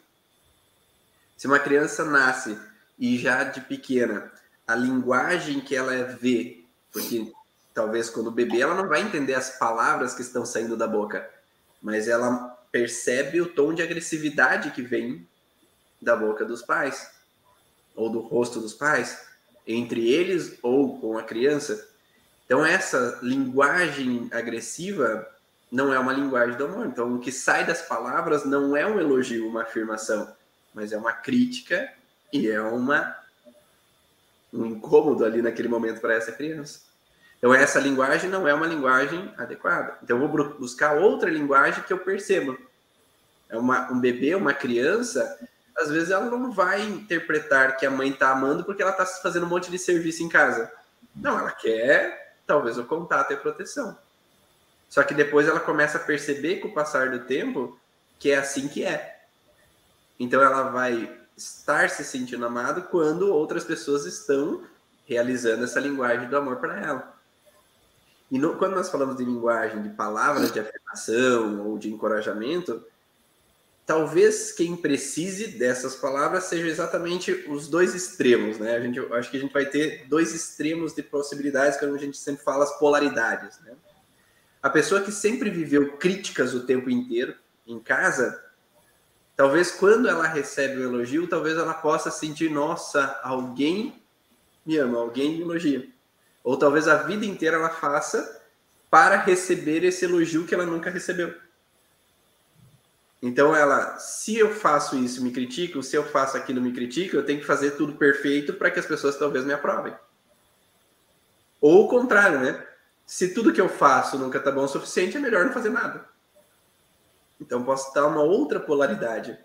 Se uma criança nasce e já de pequena, a linguagem que ela vê, porque talvez quando bebê ela não vai entender as palavras que estão saindo da boca, mas ela percebe o tom de agressividade que vem da boca dos pais, ou do rosto dos pais, entre eles ou com a criança. Então, essa linguagem agressiva não é uma linguagem do amor. Então, o que sai das palavras não é um elogio, uma afirmação, mas é uma crítica e é uma um incômodo ali naquele momento para essa criança. Então, essa linguagem não é uma linguagem adequada. Então, eu vou buscar outra linguagem que eu perceba. É uma, um bebê, uma criança, às vezes ela não vai interpretar que a mãe está amando porque ela está fazendo um monte de serviço em casa. Não, ela quer, talvez, o contato e a proteção. Só que depois ela começa a perceber com o passar do tempo que é assim que é. Então ela vai estar se sentindo amado quando outras pessoas estão realizando essa linguagem do amor para ela. E no, quando nós falamos de linguagem, de palavras de afirmação ou de encorajamento, talvez quem precise dessas palavras seja exatamente os dois extremos, né? A gente, acho que a gente vai ter dois extremos de possibilidades, quando a gente sempre fala as polaridades, né? A pessoa que sempre viveu críticas o tempo inteiro em casa, talvez quando ela recebe o elogio, talvez ela possa sentir, nossa, alguém me ama, alguém me elogia. Ou talvez a vida inteira ela faça para receber esse elogio que ela nunca recebeu. Então ela, se eu faço isso, me criticam, se eu faço aquilo, me criticam, eu tenho que fazer tudo perfeito para que as pessoas talvez me aprovem. Ou o contrário, né? Se tudo que eu faço nunca tá bom o suficiente, é melhor não fazer nada. Então posso dar uma outra polaridade.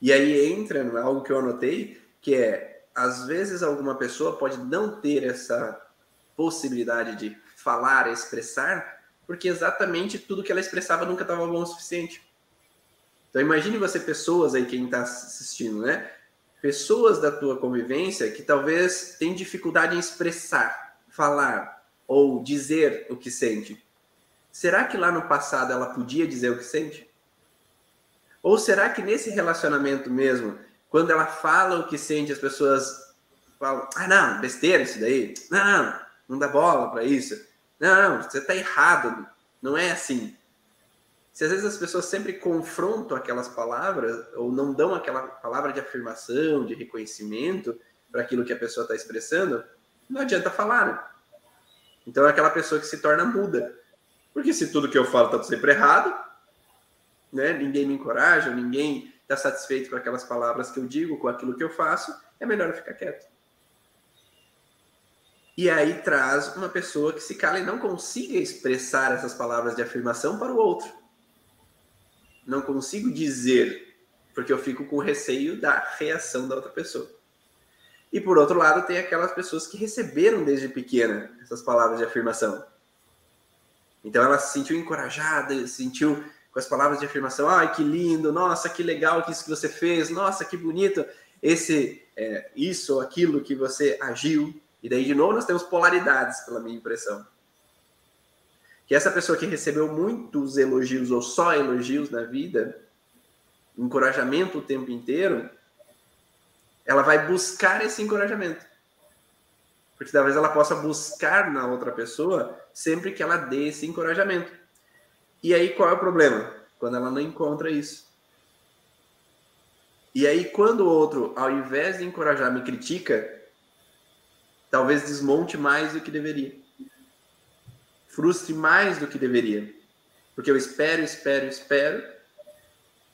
E aí entra algo que eu anotei, que é às vezes alguma pessoa pode não ter essa possibilidade de falar, expressar, porque exatamente tudo que ela expressava nunca estava bom o suficiente. Então imagine você pessoas aí quem está assistindo, né? Pessoas da tua convivência que talvez tem dificuldade em expressar, falar ou dizer o que sente. Será que lá no passado ela podia dizer o que sente? Ou será que nesse relacionamento mesmo, quando ela fala o que sente, as pessoas falam: ah, não, besteira isso daí. Não, não dá bola para isso. Não, você está errado. Não é assim. Se às vezes as pessoas sempre confrontam aquelas palavras ou não dão aquela palavra de afirmação, de reconhecimento para aquilo que a pessoa está expressando, não adianta falar. Então é aquela pessoa que se torna muda. Porque se tudo que eu falo está sempre errado, né? ninguém me encoraja, ninguém está satisfeito com aquelas palavras que eu digo, com aquilo que eu faço, é melhor eu ficar quieto. E aí traz uma pessoa que se cala e não consiga expressar essas palavras de afirmação para o outro. Não consigo dizer, porque eu fico com receio da reação da outra pessoa. E por outro lado, tem aquelas pessoas que receberam desde pequena essas palavras de afirmação. Então ela se sentiu encorajada, se sentiu com as palavras de afirmação, ai que lindo, nossa que legal que isso que você fez, nossa que bonito esse é, isso ou aquilo que você agiu. E daí, de novo, nós temos polaridades, pela minha impressão. Que essa pessoa que recebeu muitos elogios ou só elogios na vida, encorajamento o tempo inteiro, ela vai buscar esse encorajamento. Porque talvez ela possa buscar na outra pessoa sempre que ela dê esse encorajamento. E aí qual é o problema? Quando ela não encontra isso. E aí quando o outro, ao invés de encorajar, me critica, talvez desmonte mais do que deveria. Frustre mais do que deveria. Porque eu espero, espero, espero,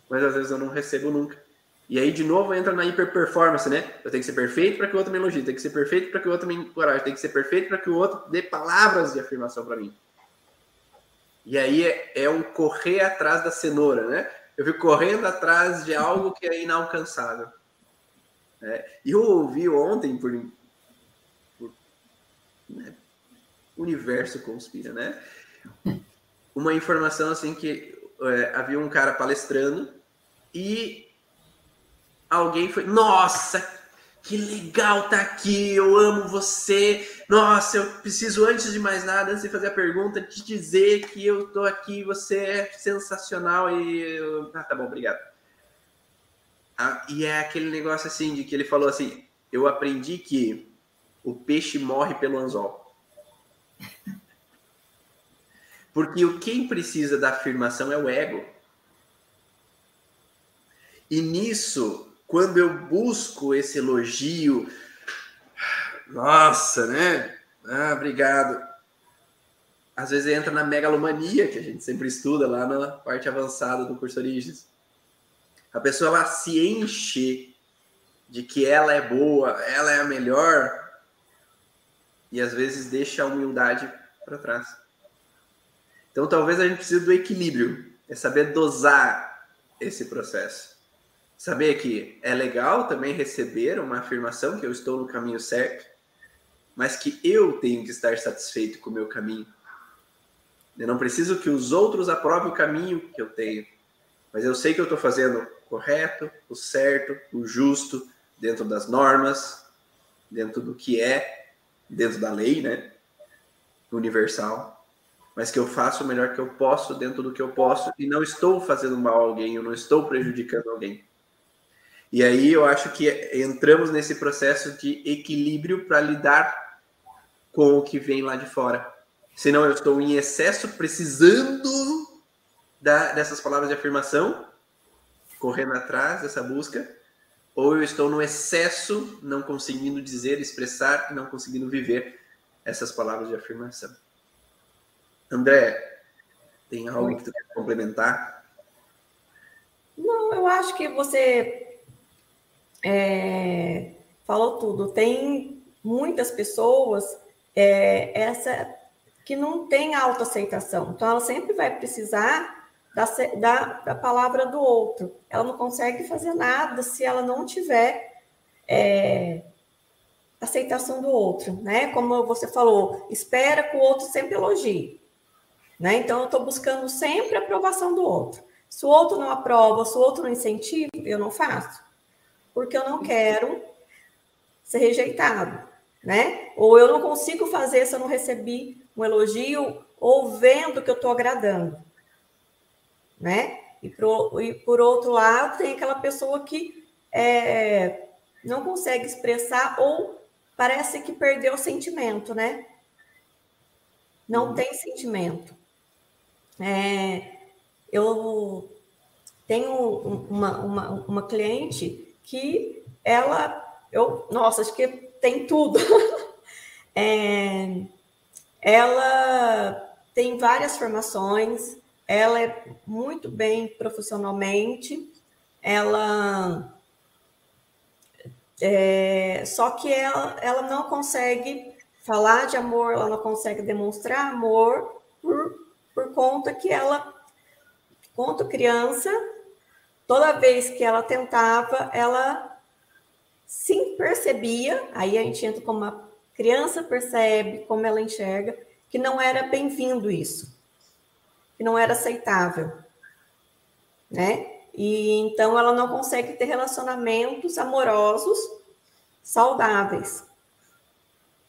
mas às vezes eu não recebo nunca. E aí, de novo, entra na hiperperformance, né? Eu tenho que ser perfeito para que o outro me elogie, tem que ser perfeito para que o outro me encoraje, tem que ser perfeito para que o outro dê palavras de afirmação para mim. E aí é, é, um correr atrás da cenoura, né? Eu fico correndo atrás de algo que é inalcançável. É, e eu ouvi ontem, por né? Universo conspira, né? Uma informação assim que é, havia um cara palestrando e alguém foi, nossa, que legal tá aqui, eu amo você. Nossa, eu preciso antes de mais nada, antes de fazer a pergunta, te dizer que eu tô aqui, você é sensacional e ah, tá bom, obrigado. Ah, e é aquele negócio assim de que ele falou assim, eu aprendi que o peixe morre pelo anzol. Porque o quem precisa da afirmação é o ego. E nisso, quando eu busco esse elogio, nossa, né? Ah, obrigado. Às vezes entra na megalomania, que a gente sempre estuda lá na parte avançada do curso Origens. A pessoa ela se enche de que ela é boa, ela é a melhor, e às vezes deixa a humildade para trás. Então talvez a gente precise do equilíbrio, é saber dosar esse processo. Saber que é legal também receber uma afirmação que eu estou no caminho certo, mas que eu tenho que estar satisfeito com o meu caminho. Eu não preciso que os outros aprovem o caminho que eu tenho, mas eu sei que eu estou fazendo correto, o certo, o justo, dentro das normas, dentro do que é, dentro da lei, né? Universal. Mas que eu faço o melhor que eu posso dentro do que eu posso e não estou fazendo mal a alguém, eu não estou prejudicando alguém. E aí eu acho que entramos nesse processo de equilíbrio para lidar com o que vem lá de fora. Senão eu estou em excesso precisando da, dessas palavras de afirmação, correndo atrás dessa busca, ou eu estou no excesso, não conseguindo dizer, expressar, não conseguindo viver essas palavras de afirmação. André, tem algo que tu quer complementar? Não, eu acho que você é, falou tudo. Tem muitas pessoas é, essa que não tem autoaceitação. Então, ela sempre vai precisar da, da, da, palavra do outro. Ela não consegue fazer nada se ela não tiver é, aceitação do outro, né? Como você falou, espera que o outro sempre elogie. Né? Então, eu estou buscando sempre a aprovação do outro. Se o outro não aprova, se o outro não incentiva, eu não faço. Porque eu não quero ser rejeitado, né? Ou eu não consigo fazer se eu não recebi um elogio ou vendo que eu estou agradando, né? E, pro, e, por outro lado, tem aquela pessoa que é, não consegue expressar ou parece que perdeu o sentimento, né? Não uhum. tem sentimento. É, eu tenho uma, uma, uma cliente que ela, eu, nossa, acho que tem tudo. é, ela tem várias formações, ela é muito bem profissionalmente, ela é, só que ela, ela não consegue falar de amor, ela não consegue demonstrar amor por, por conta que ela, quanto criança, toda vez que ela tentava, ela sim percebia, aí a gente entra como uma criança percebe como ela enxerga que não era bem-vindo isso, não era aceitável, né? E então ela não consegue ter relacionamentos amorosos saudáveis,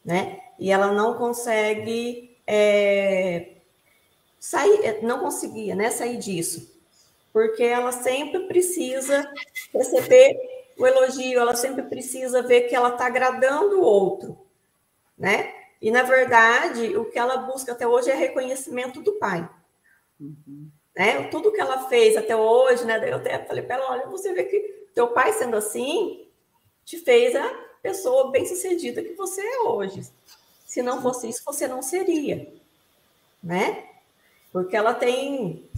né? E ela não consegue é, sair, não conseguia, né? Sair disso, porque ela sempre precisa receber o elogio, ela sempre precisa ver que ela está agradando o outro né? E, na verdade, o que ela busca até hoje é reconhecimento do pai. Uhum. Né? Tudo que ela fez até hoje, né? Daí eu até falei para ela, olha, você vê que teu pai sendo assim, te fez a pessoa bem-sucedida que você é hoje. Se não fosse isso, você não seria, né? Porque ela tem...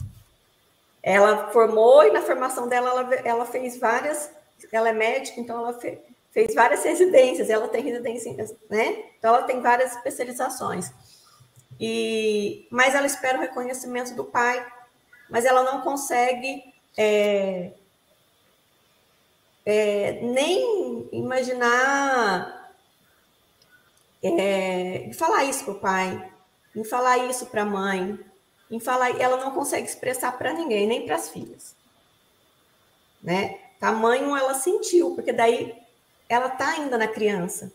Ela formou e na formação dela, ela, ela fez várias... Ela é médica, então ela fez, fez várias residências, ela tem residência, né? Então ela tem várias especializações. E, mas ela espera o reconhecimento do pai, mas ela não consegue é, é, nem imaginar é, falar isso para o pai, em falar isso para a mãe, em falar, ela não consegue expressar para ninguém, nem para as filhas, né? Tamanho ela sentiu, porque daí ela está ainda na criança,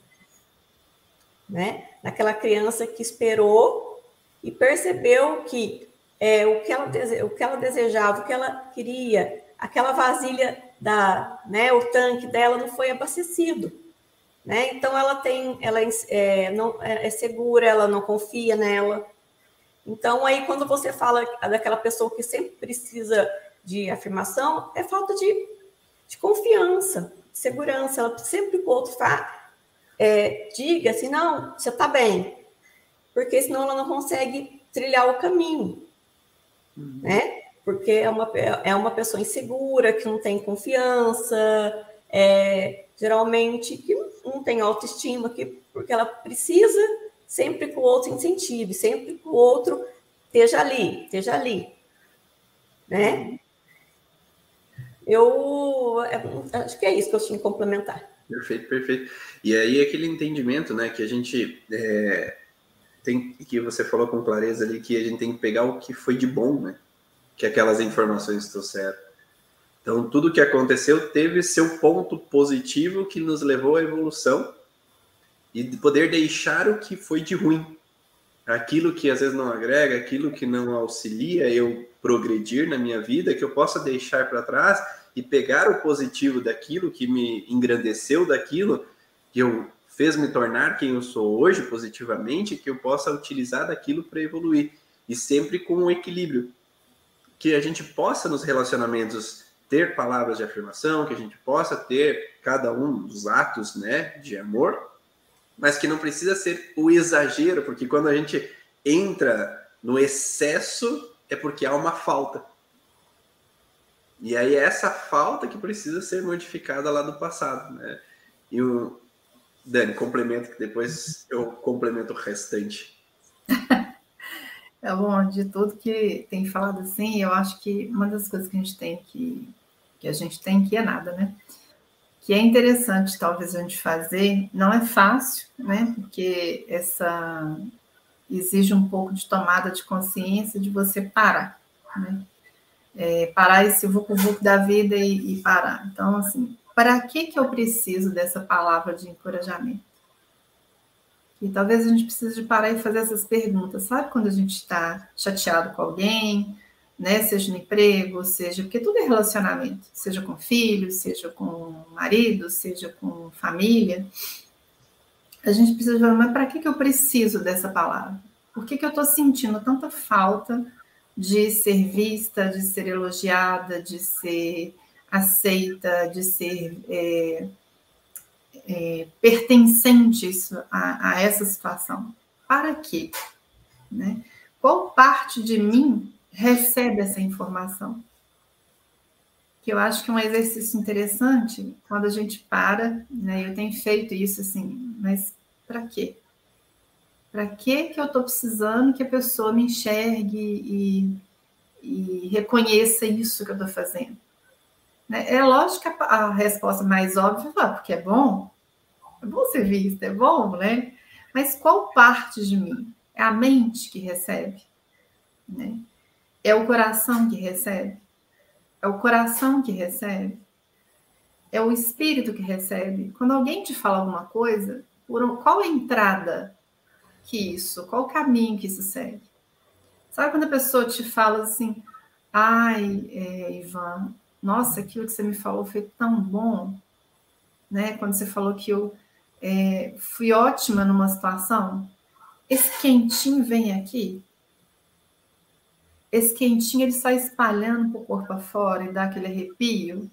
né? Naquela criança que esperou e percebeu que é, o, que ela o que ela desejava, o que ela queria, aquela vasilha da, né, o tanque dela não foi abastecido, né? Então ela tem, ela é, não, é, é segura, ela não confia nela. Então aí quando você fala daquela pessoa que sempre precisa de afirmação, é falta de, de confiança, segurança, ela sempre que o outro tá, é, diga assim, não, você está bem, porque senão ela não consegue trilhar o caminho, uhum. né? Porque é uma, é uma pessoa insegura, que não tem confiança, é, geralmente que não tem autoestima, que, porque ela precisa sempre que o outro incentive, sempre que o outro esteja ali, esteja ali, né? Eu é, acho que é isso que eu tinha que complementar. Perfeito, perfeito. E aí aquele entendimento, né, que a gente é, tem, que você falou com clareza ali, que a gente tem que pegar o que foi de bom, né? Que aquelas informações trouxeram. Então, tudo que aconteceu teve seu ponto positivo que nos levou à evolução e poder deixar o que foi de ruim. Aquilo que às vezes não agrega, aquilo que não auxilia eu progredir na minha vida, que eu possa deixar para trás e pegar o positivo daquilo que me engrandeceu daquilo, que eu fez me tornar quem eu sou hoje positivamente, que eu possa utilizar daquilo para evoluir e sempre com um equilíbrio, que a gente possa nos relacionamentos ter palavras de afirmação, que a gente possa ter cada um dos atos, né, de amor, mas que não precisa ser o exagero, porque quando a gente entra no excesso é porque há uma falta. E aí é essa falta que precisa ser modificada lá do passado, né? E o Dani, complemento que depois eu complemento o restante. É bom, de tudo que tem falado assim, eu acho que uma das coisas que a gente tem que que a gente tem que é nada, né? Que é interessante talvez a gente fazer, não é fácil, né? Porque essa exige um pouco de tomada de consciência de você parar, né? é, parar esse vucu-vucu da vida e, e, parar. Então, assim, para que, que eu preciso dessa palavra de encorajamento? E talvez a gente precise de parar e fazer essas perguntas. Sabe quando a gente está chateado com alguém, né? Seja no emprego, seja... Porque tudo é relacionamento. Seja com filho, seja com marido, seja com família. A gente precisa falar, mas para que, que eu preciso dessa palavra? Por que, que eu estou sentindo tanta falta de ser vista, de ser elogiada, de ser aceita, de ser é, é, pertencente a, a, essa situação. Para quê? Né? Qual parte de mim recebe essa informação? Que eu acho que é um exercício interessante quando a gente para, né? Eu tenho feito isso assim, mas para quê? Para que que eu estou precisando que a pessoa me enxergue e, e reconheça isso que eu estou fazendo? Né? É lógico que a, a resposta mais óbvia é porque é bom, é bom ser vista, é bom, né? Mas qual parte de mim? É a mente que recebe? Né? É o coração que recebe? É o coração que recebe? É o espírito que recebe? Quando alguém te fala alguma coisa, por qual a entrada que isso? Qual o caminho que isso segue? Sabe quando a pessoa te fala assim, ai, é, Ivan, nossa, aquilo que você me falou foi tão bom, né? Quando você falou que eu é, fui ótima numa situação, esse quentinho vem aqui, esse quentinho ele sai espalhando para o corpo afora e dá aquele arrepio,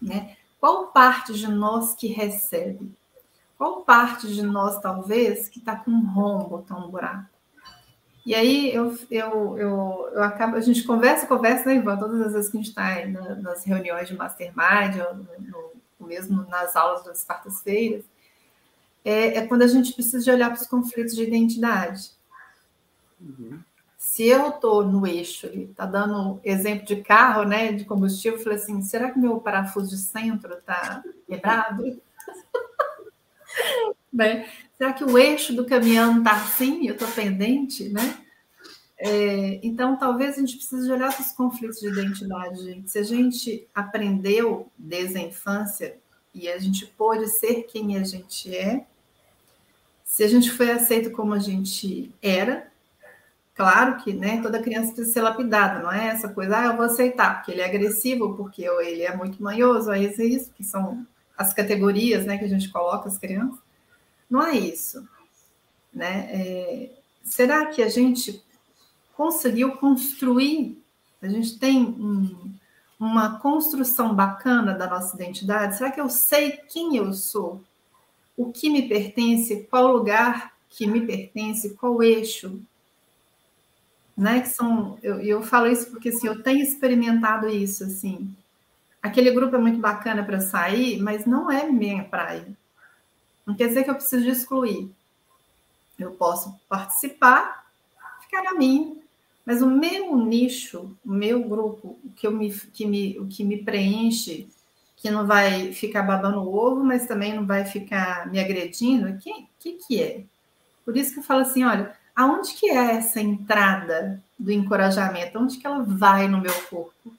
né? Qual parte de nós que recebe? qual parte de nós, talvez, que está com um rombo, está um buraco? E aí eu, eu, eu, eu acabo, a gente conversa, conversa, né, Ivan? Todas as vezes que a gente está na, nas reuniões de mastermind, ou no, mesmo nas aulas das quartas-feiras, é, é, quando a gente precisa de olhar para os conflitos de identidade. Uhum. Se eu estou no eixo, está dando exemplo de carro, né, de combustível, eu falei assim, será que meu parafuso de centro está quebrado? né? Será que o eixo do caminhão está assim? Eu estou pendente, né? É, então, talvez a gente precise olhar para os conflitos de identidade, gente. Se a gente aprendeu desde a infância e a gente pôde ser quem a gente é, se a gente foi aceito como a gente era, claro que né, toda criança precisa ser lapidada, não é essa coisa, ah, eu vou aceitar, porque ele é agressivo, porque ele é muito manhoso, aí é isso, que são as categorias né, que a gente coloca as crianças. Não é isso. Né? É, será que a gente conseguiu construir? A gente tem um, uma construção bacana da nossa identidade? Será que eu sei quem eu sou? O que me pertence? Qual lugar que me pertence? Qual eixo? Né? Que são, eu, eu falo isso porque assim, eu tenho experimentado isso assim aquele grupo é muito bacana para sair, mas não é minha praia. Não quer dizer que eu preciso excluir. Eu posso participar, ficar na minha, mas o meu nicho, o meu grupo, o que, eu me, que me, o que me preenche, que não vai ficar babando o ovo, mas também não vai ficar me agredindo, o que, que, que é? Por isso que eu falo assim, olha, aonde que é essa entrada do encorajamento? Onde que ela vai no meu corpo?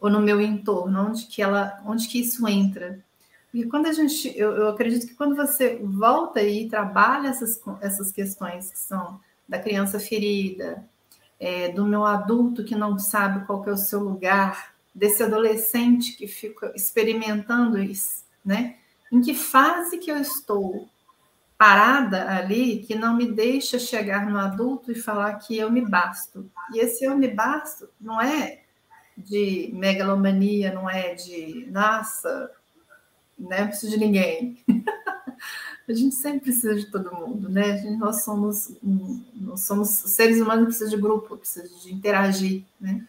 Ou no meu entorno? Onde que ela, onde que isso entra? Porque quando a gente, eu, eu acredito que quando você volta e trabalha essas, essas questões que são da criança ferida, é, do meu adulto que não sabe qual é o seu lugar, desse adolescente que fica experimentando isso, né? Em que fase que eu estou parada ali que não me deixa chegar no adulto e falar que eu me basto. E esse eu me basto não é de megalomania, não é de nossa, né? Preciso de ninguém. a gente sempre precisa de todo mundo, né? Gente, nós somos nós somos seres humanos que precisam de grupo, precisam de interagir, né?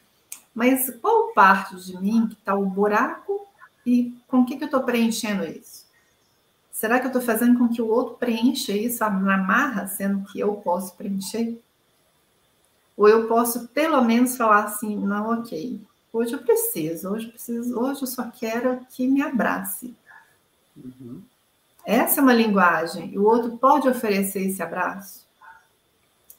Mas qual parte de mim que está o buraco e com o que, que eu estou preenchendo isso? Será que eu estou fazendo com que o outro preencha isso na marra, sendo que eu posso preencher? Ou eu posso pelo menos falar assim, não, ok, hoje eu preciso, hoje eu preciso, hoje eu só quero que me abrace. Uhum. Essa é uma linguagem. E o outro pode oferecer esse abraço.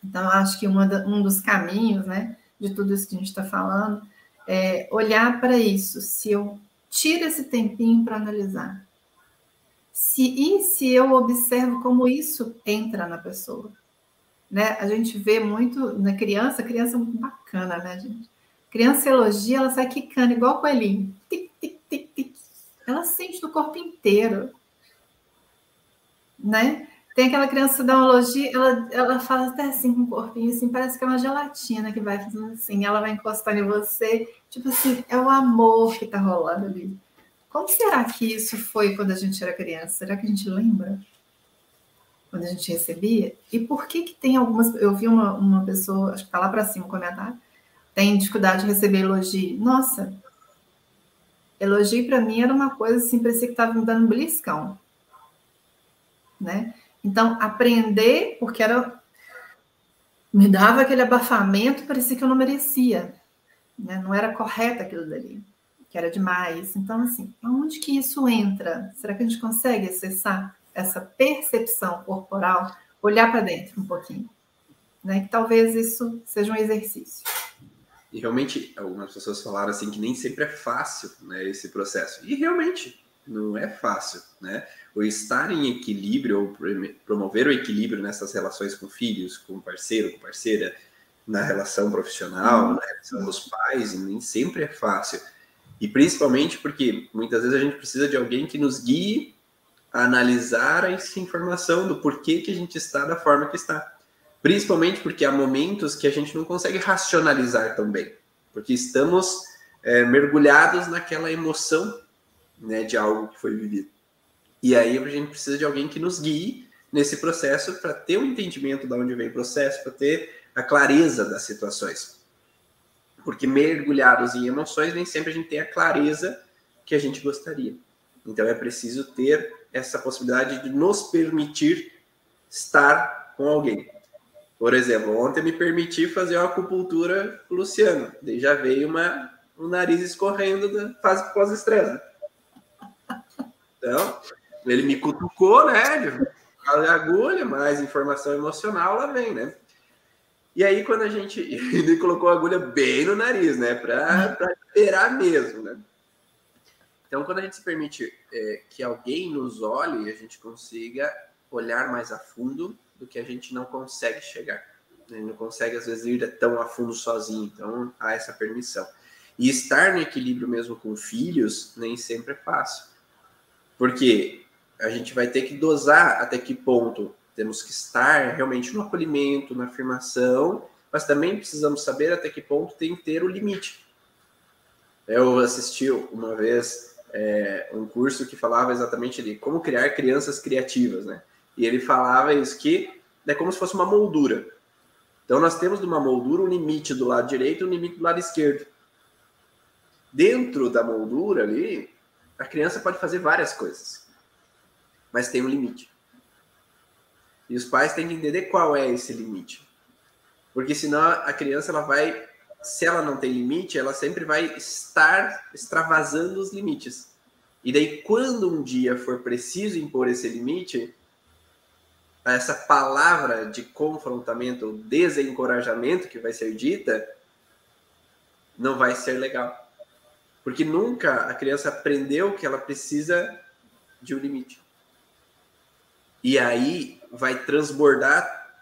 Então, acho que um dos caminhos, né, de tudo isso que a gente está falando, é olhar para isso. Se eu tiro esse tempinho para analisar, se, e se eu observo como isso entra na pessoa, né? A gente vê muito na criança, criança é muito bacana, né, gente? Criança elogia, ela sai quicando igual coelhinho. Tic, tic, tic, tic. Ela sente no corpo inteiro né? Tem aquela criança uma elogio, ela, ela fala até assim com o corpinho, assim, parece que é uma gelatina que vai fazendo assim, ela vai encostando em você, tipo assim, é o amor que tá rolando ali. Como será que isso foi quando a gente era criança? Será que a gente lembra? Quando a gente recebia? E por que que tem algumas... Eu vi uma, uma pessoa, acho que tá lá para cima, comentar, tem dificuldade de receber elogio. Nossa, elogio para mim era uma coisa assim, parecia que tava me dando um né? Então, aprender, porque era me dava aquele abafamento, parecia que eu não merecia, né? Não era correto aquilo dali, que era demais. Então, assim, aonde que isso entra? Será que a gente consegue acessar essa percepção corporal, olhar para dentro um pouquinho, né? Que talvez isso seja um exercício. E realmente, algumas pessoas falaram assim que nem sempre é fácil, né, esse processo. E realmente, não é fácil, né? O estar em equilíbrio ou promover o equilíbrio nessas relações com filhos, com parceiro, com parceira, na relação profissional, uhum. na relação dos pais, nem sempre é fácil. E principalmente porque muitas vezes a gente precisa de alguém que nos guie a analisar essa informação do porquê que a gente está da forma que está. Principalmente porque há momentos que a gente não consegue racionalizar tão bem, porque estamos é, mergulhados naquela emoção né, de algo que foi vivido. E aí a gente precisa de alguém que nos guie nesse processo para ter o um entendimento de onde vem o processo, para ter a clareza das situações. Porque mergulhados em emoções, nem sempre a gente tem a clareza que a gente gostaria. Então é preciso ter essa possibilidade de nos permitir estar com alguém. Por exemplo, ontem me permiti fazer uma acupuntura com Luciano. Daí já veio uma, um nariz escorrendo da fase pós-estresse. Então, ele me cutucou, né? A agulha, mais informação emocional, lá vem, né? E aí, quando a gente. Ele colocou a agulha bem no nariz, né? Para esperar mesmo, né? Então, quando a gente se permite é, que alguém nos olhe, a gente consiga olhar mais a fundo do que a gente não consegue chegar. Gente não consegue, às vezes, ir tão a fundo sozinho. Então, há essa permissão. E estar no equilíbrio mesmo com filhos nem sempre é fácil. Porque a gente vai ter que dosar até que ponto temos que estar realmente no acolhimento, na afirmação, mas também precisamos saber até que ponto tem que ter o limite. Eu assisti uma vez é, um curso que falava exatamente de como criar crianças criativas, né? E ele falava isso que é como se fosse uma moldura. Então nós temos de uma moldura um limite do lado direito e um limite do lado esquerdo. Dentro da moldura ali, a criança pode fazer várias coisas, mas tem um limite. E os pais têm que entender qual é esse limite. Porque senão a criança ela vai, se ela não tem limite, ela sempre vai estar extravasando os limites. E daí, quando um dia for preciso impor esse limite, essa palavra de confrontamento, desencorajamento que vai ser dita, não vai ser legal. Porque nunca a criança aprendeu que ela precisa de um limite. E aí vai transbordar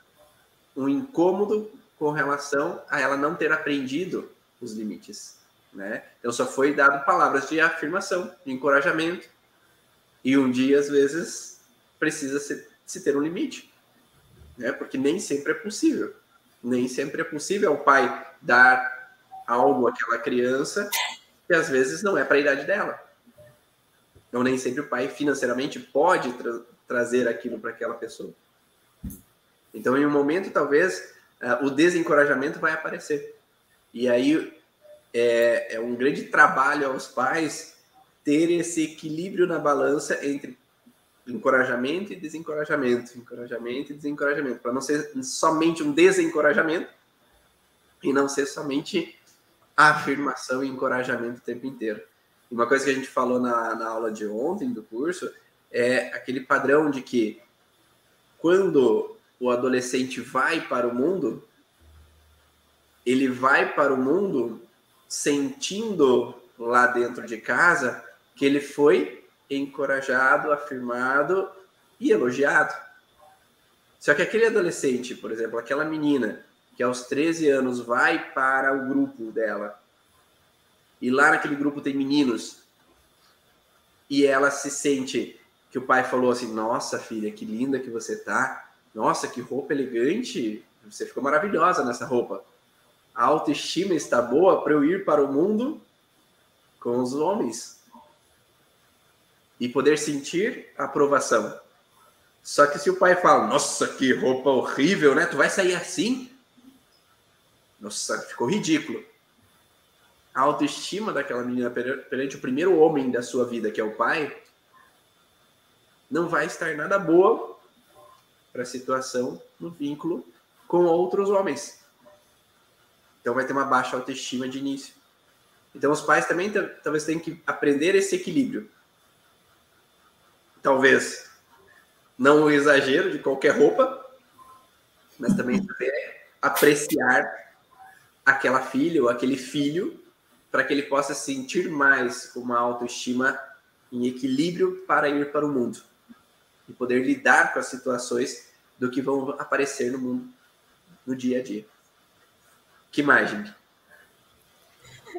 um incômodo com relação a ela não ter aprendido os limites, né? Então só foi dado palavras de afirmação, de encorajamento. E um dia às vezes precisa se, se ter um limite, né? Porque nem sempre é possível. Nem sempre é possível o pai dar algo àquela criança que às vezes não é para a idade dela. Então nem sempre o pai financeiramente pode tra trazer aquilo para aquela pessoa. Então, em um momento, talvez, uh, o desencorajamento vai aparecer. E aí é, é um grande trabalho aos pais ter esse equilíbrio na balança entre encorajamento e desencorajamento, encorajamento e desencorajamento, para não ser somente um desencorajamento e não ser somente afirmação e encorajamento o tempo inteiro. Uma coisa que a gente falou na, na aula de ontem do curso é aquele padrão de que quando o adolescente vai para o mundo, ele vai para o mundo sentindo lá dentro de casa que ele foi encorajado, afirmado e elogiado. Só que aquele adolescente, por exemplo, aquela menina que aos 13 anos vai para o grupo dela, e lá naquele grupo tem meninos, e ela se sente que o pai falou assim: Nossa, filha, que linda que você tá. Nossa, que roupa elegante! Você ficou maravilhosa nessa roupa. A autoestima está boa para eu ir para o mundo com os homens e poder sentir aprovação. Só que se o pai fala, nossa, que roupa horrível, né? Tu vai sair assim? Nossa, ficou ridículo. A autoestima daquela menina perante o primeiro homem da sua vida, que é o pai, não vai estar nada boa para a situação no vínculo com outros homens. Então vai ter uma baixa autoestima de início. Então os pais também talvez tenham que aprender esse equilíbrio. Talvez não o exagero de qualquer roupa, mas também saber apreciar aquela filha ou aquele filho para que ele possa sentir mais uma autoestima em equilíbrio para ir para o mundo e poder lidar com as situações do que vão aparecer no mundo no dia a dia. Que gente?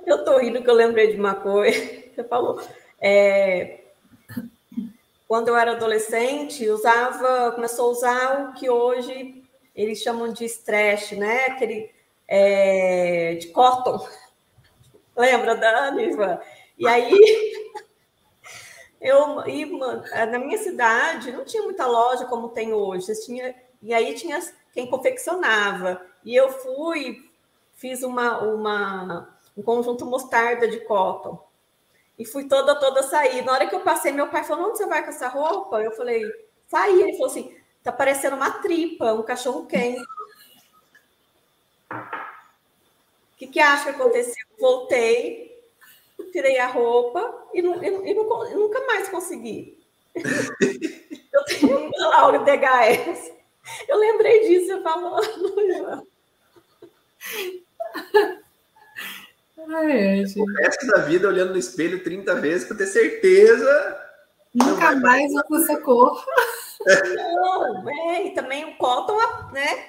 Eu tô rindo que eu lembrei de uma coisa. Você falou. É, quando eu era adolescente, usava, começou a usar o que hoje eles chamam de stretch, né? Aquele é, de cotton. Lembra da Anisva? E aí eu e, na minha cidade não tinha muita loja como tem hoje. Tinha, e aí tinha quem confeccionava. E eu fui, fiz uma, uma, um conjunto mostarda de cotton. E fui toda, toda sair. Na hora que eu passei, meu pai falou: onde você vai com essa roupa? Eu falei, saí. Ele falou assim: tá parecendo uma tripa, um cachorro quente. O que, que acha que aconteceu? Voltei, tirei a roupa e, e, e, nunca mais consegui. eu tenho um Laura DHS. Eu lembrei disso, você falando. Ai, gente. O resto da vida olhando no espelho 30 vezes para ter certeza. Nunca mais usa essa cor. Não, é, e também o cotton, né?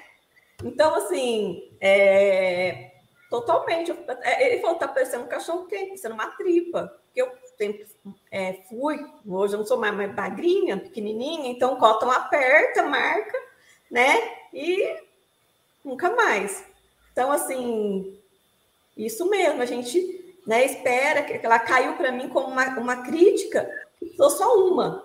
Então, assim, é, Totalmente. É, ele falou, tá parecendo um cachorro quente, parecendo uma tripa. Porque eu sempre é, fui, hoje eu não sou mais, mais magrinha, pequenininha, então o cotton aperta, marca, né? E nunca mais. Então, assim, isso mesmo, a gente né, espera que ela caiu para mim como uma, uma crítica, sou só uma.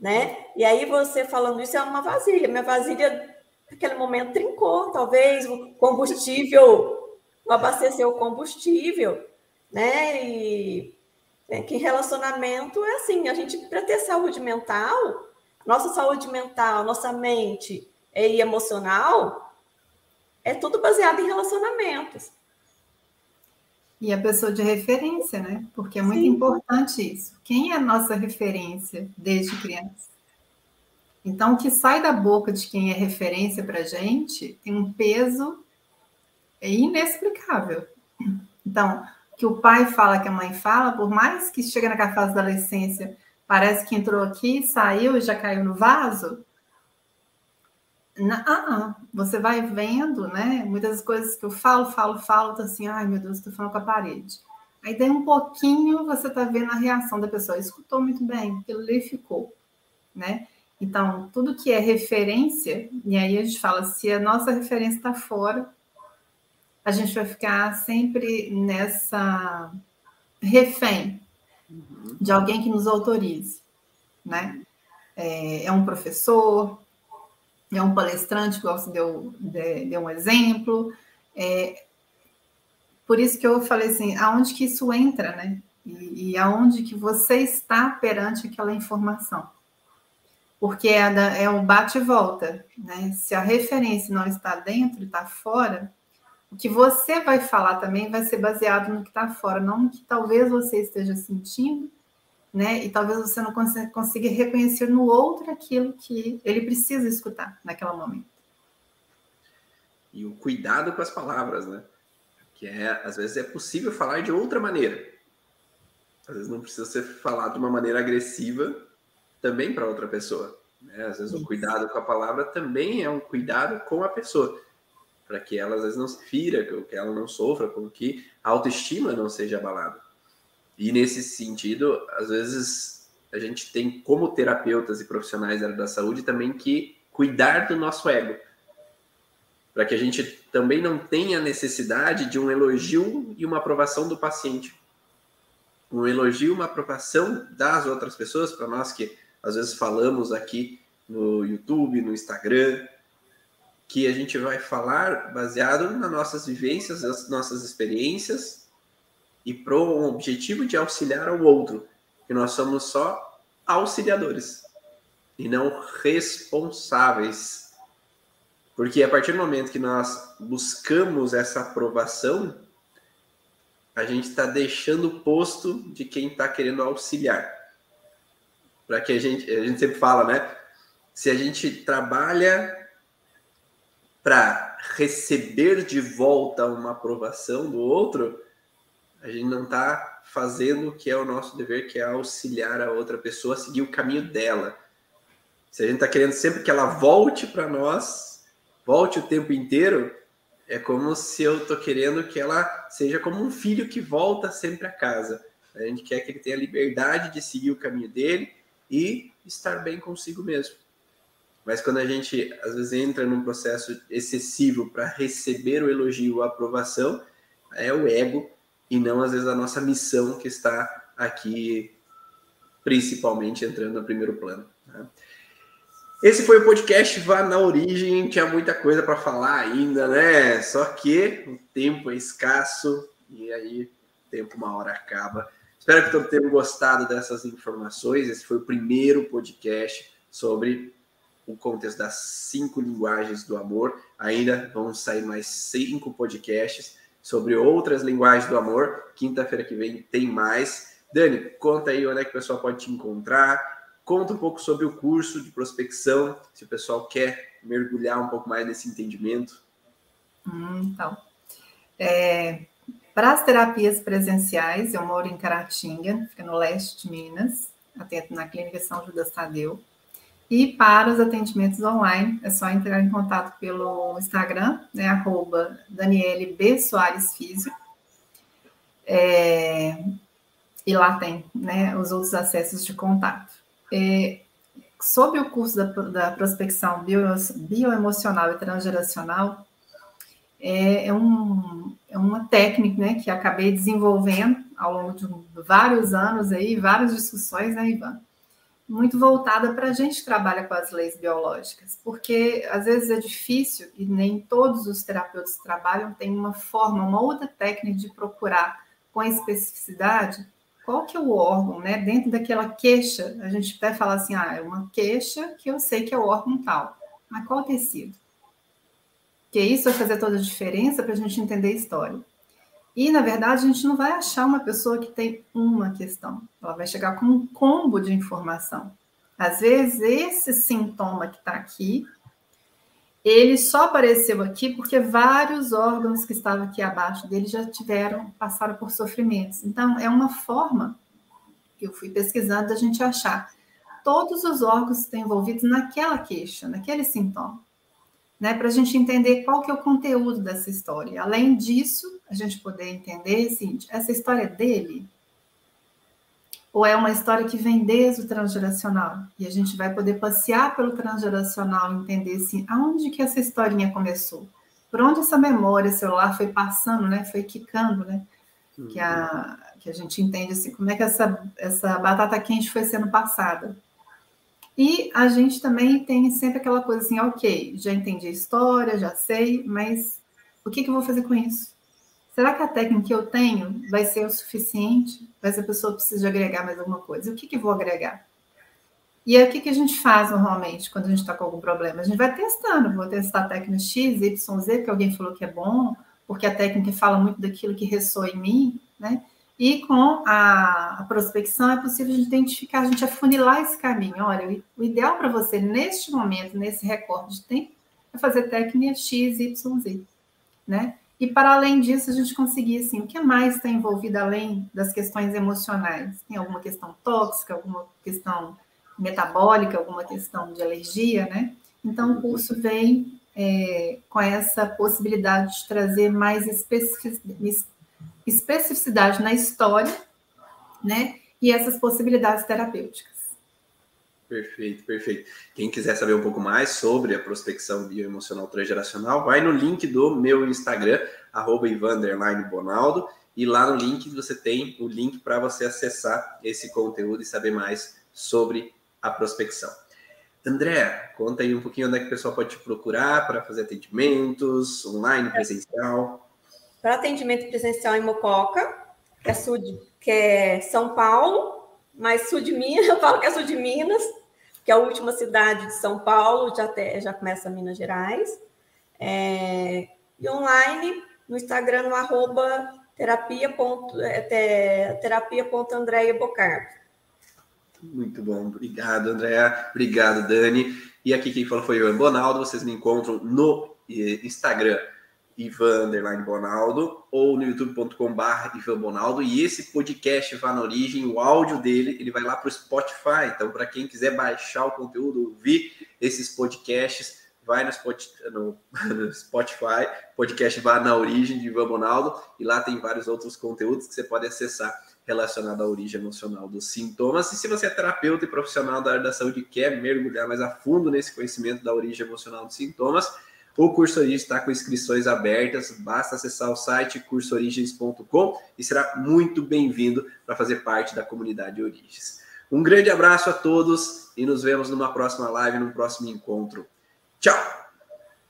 Né? E aí você falando isso é uma vasilha. Minha vasilha naquele momento trincou, talvez o combustível, abasteceu o combustível, né? E é que relacionamento é assim, a gente para ter saúde mental, nossa saúde mental, nossa mente e emocional, é tudo baseado em relacionamentos. E a pessoa de referência, né? Porque é muito Sim. importante isso. Quem é a nossa referência desde criança? Então, o que sai da boca de quem é referência para a gente tem um peso inexplicável. Então, que o pai fala, que a mãe fala, por mais que chegue na fase da adolescência, parece que entrou aqui, saiu e já caiu no vaso. Na, ah, ah, você vai vendo, né? Muitas coisas que eu falo, falo, falo, tô assim, ai meu Deus, estou falando com a parede. Aí tem um pouquinho, você tá vendo a reação da pessoa, escutou muito bem, aquilo ali ficou, né? Então, tudo que é referência, e aí a gente fala, se a nossa referência está fora, a gente vai ficar sempre nessa refém de alguém que nos autorize, né? É, é um professor, é um palestrante, igual você deu, deu um exemplo. É, por isso que eu falei assim, aonde que isso entra, né? E, e aonde que você está perante aquela informação. Porque é, é um bate e volta, né? Se a referência não está dentro, está fora, o que você vai falar também vai ser baseado no que está fora, não no que talvez você esteja sentindo, né? E talvez você não consiga reconhecer no outro aquilo que ele precisa escutar naquele momento. E o cuidado com as palavras, né? Que é, às vezes é possível falar de outra maneira. Às vezes não precisa ser falado de uma maneira agressiva também para outra pessoa. Né? Às vezes Isso. o cuidado com a palavra também é um cuidado com a pessoa para que ela às vezes não se fira, que ela não sofra, com que a autoestima não seja abalada. E nesse sentido, às vezes a gente tem como terapeutas e profissionais da área da saúde também que cuidar do nosso ego, para que a gente também não tenha necessidade de um elogio e uma aprovação do paciente. Um elogio, uma aprovação das outras pessoas, para nós que às vezes falamos aqui no YouTube, no Instagram, que a gente vai falar baseado nas nossas vivências, nas nossas experiências e para um objetivo de auxiliar ao outro, que nós somos só auxiliadores e não responsáveis. Porque a partir do momento que nós buscamos essa aprovação, a gente está deixando o posto de quem está querendo auxiliar. Para que a gente, a gente sempre fala, né? Se a gente trabalha para receber de volta uma aprovação do outro, a gente não está fazendo o que é o nosso dever, que é auxiliar a outra pessoa a seguir o caminho dela. Se a gente está querendo sempre que ela volte para nós, volte o tempo inteiro, é como se eu estou querendo que ela seja como um filho que volta sempre a casa. A gente quer que ele tenha liberdade de seguir o caminho dele e estar bem consigo mesmo. Mas quando a gente às vezes entra num processo excessivo para receber o elogio ou a aprovação, é o ego e não às vezes a nossa missão que está aqui principalmente entrando no primeiro plano. Né? Esse foi o podcast Vá na Origem, tinha muita coisa para falar ainda, né? Só que o tempo é escasso e aí o tempo uma hora acaba. Espero que todos tenham gostado dessas informações. Esse foi o primeiro podcast sobre o contexto das cinco linguagens do amor. Ainda vão sair mais cinco podcasts sobre outras linguagens do amor. Quinta-feira que vem tem mais. Dani, conta aí onde é que o pessoal pode te encontrar. Conta um pouco sobre o curso de prospecção, se o pessoal quer mergulhar um pouco mais nesse entendimento. Hum, então, é, para as terapias presenciais, eu moro em Caratinga, fica no leste de Minas, atento na Clínica São Judas Tadeu. E para os atendimentos online, é só entrar em contato pelo Instagram, né, arroba Daniele B. Soares Físio. É, e lá tem né, os outros acessos de contato. É, sobre o curso da, da prospecção bio, bioemocional e transgeracional, é, é, um, é uma técnica né, que acabei desenvolvendo ao longo de vários anos aí, várias discussões, né, Ivan? Muito voltada para a gente que trabalha com as leis biológicas, porque às vezes é difícil e nem todos os terapeutas que trabalham têm uma forma, uma outra técnica de procurar com especificidade qual que é o órgão, né? Dentro daquela queixa, a gente até fala assim, ah, é uma queixa que eu sei que é o órgão tal. Mas qual tecido? Porque isso vai fazer toda a diferença para a gente entender a história. E, na verdade, a gente não vai achar uma pessoa que tem uma questão. Ela vai chegar com um combo de informação. Às vezes, esse sintoma que está aqui, ele só apareceu aqui porque vários órgãos que estavam aqui abaixo dele já tiveram, passaram por sofrimentos. Então, é uma forma, eu fui pesquisando, da gente achar todos os órgãos que estão envolvidos naquela queixa, naquele sintoma né, para a gente entender qual que é o conteúdo dessa história. Além disso, a gente poder entender, assim, essa história é dele? Ou é uma história que vem desde o transgeracional? E a gente vai poder passear pelo transgeracional e entender, assim, aonde que essa historinha começou? Por onde essa memória celular foi passando, né, foi quicando, né? Que a, que a gente entende, assim, como é que essa, essa batata quente foi sendo passada. E a gente também tem sempre aquela coisa assim, ok, já entendi a história, já sei, mas o que, que eu vou fazer com isso? Será que a técnica que eu tenho vai ser o suficiente? Mas a pessoa precisa agregar mais alguma coisa. O que, que eu vou agregar? E aí, o que, que a gente faz normalmente quando a gente está com algum problema? A gente vai testando. Vou testar a técnica X, Y, Z, porque alguém falou que é bom, porque a técnica fala muito daquilo que ressoa em mim, né? E com a, prospecção é possível identificar, a gente afunilar esse caminho. Olha, o, ideal para você neste momento, nesse recorte de tempo, é fazer técnica X, Y, Z, né? E para além disso, a gente conseguir, assim, o que mais está envolvido além das questões emocionais? Tem alguma questão tóxica, alguma questão metabólica, alguma questão de alergia, né? Então, o curso vem é, com essa possibilidade de trazer mais especificidade especificidade na história, né? E essas possibilidades terapêuticas. Perfeito, perfeito. Quem quiser saber um pouco mais sobre a prospecção bioemocional transgeracional, vai no link do meu Instagram, arroba Bonaldo, e lá no link você tem o link para você acessar esse conteúdo e saber mais sobre a prospecção. André, conta aí um pouquinho onde é que o pessoal pode te procurar para fazer atendimentos, online, presencial para atendimento presencial em Mococa, que é, sul de, que é São Paulo, mas sul de Minas, eu falo que é sul de Minas, que é a última cidade de São Paulo, já, te, já começa Minas Gerais. É, e online no Instagram, no arroba terapia. É, terapia. Muito bom, obrigado, André. Obrigado, Dani. E aqui quem falou foi o Bonaldo. Vocês me encontram no eh, Instagram Ivan Bonaldo ou no youtube.com.br Ivan Bonaldo e esse podcast vá na origem, o áudio dele, ele vai lá para o Spotify. Então, para quem quiser baixar o conteúdo, ouvir esses podcasts, vai no Spotify, podcast vá na origem de Ivan Bonaldo e lá tem vários outros conteúdos que você pode acessar relacionado à origem emocional dos sintomas. E se você é terapeuta e profissional da área da saúde e quer mergulhar mais a fundo nesse conhecimento da origem emocional dos sintomas, o curso Origens está com inscrições abertas, basta acessar o site cursoorigens.com e será muito bem-vindo para fazer parte da comunidade Origens. Um grande abraço a todos e nos vemos numa próxima live, num próximo encontro. Tchau!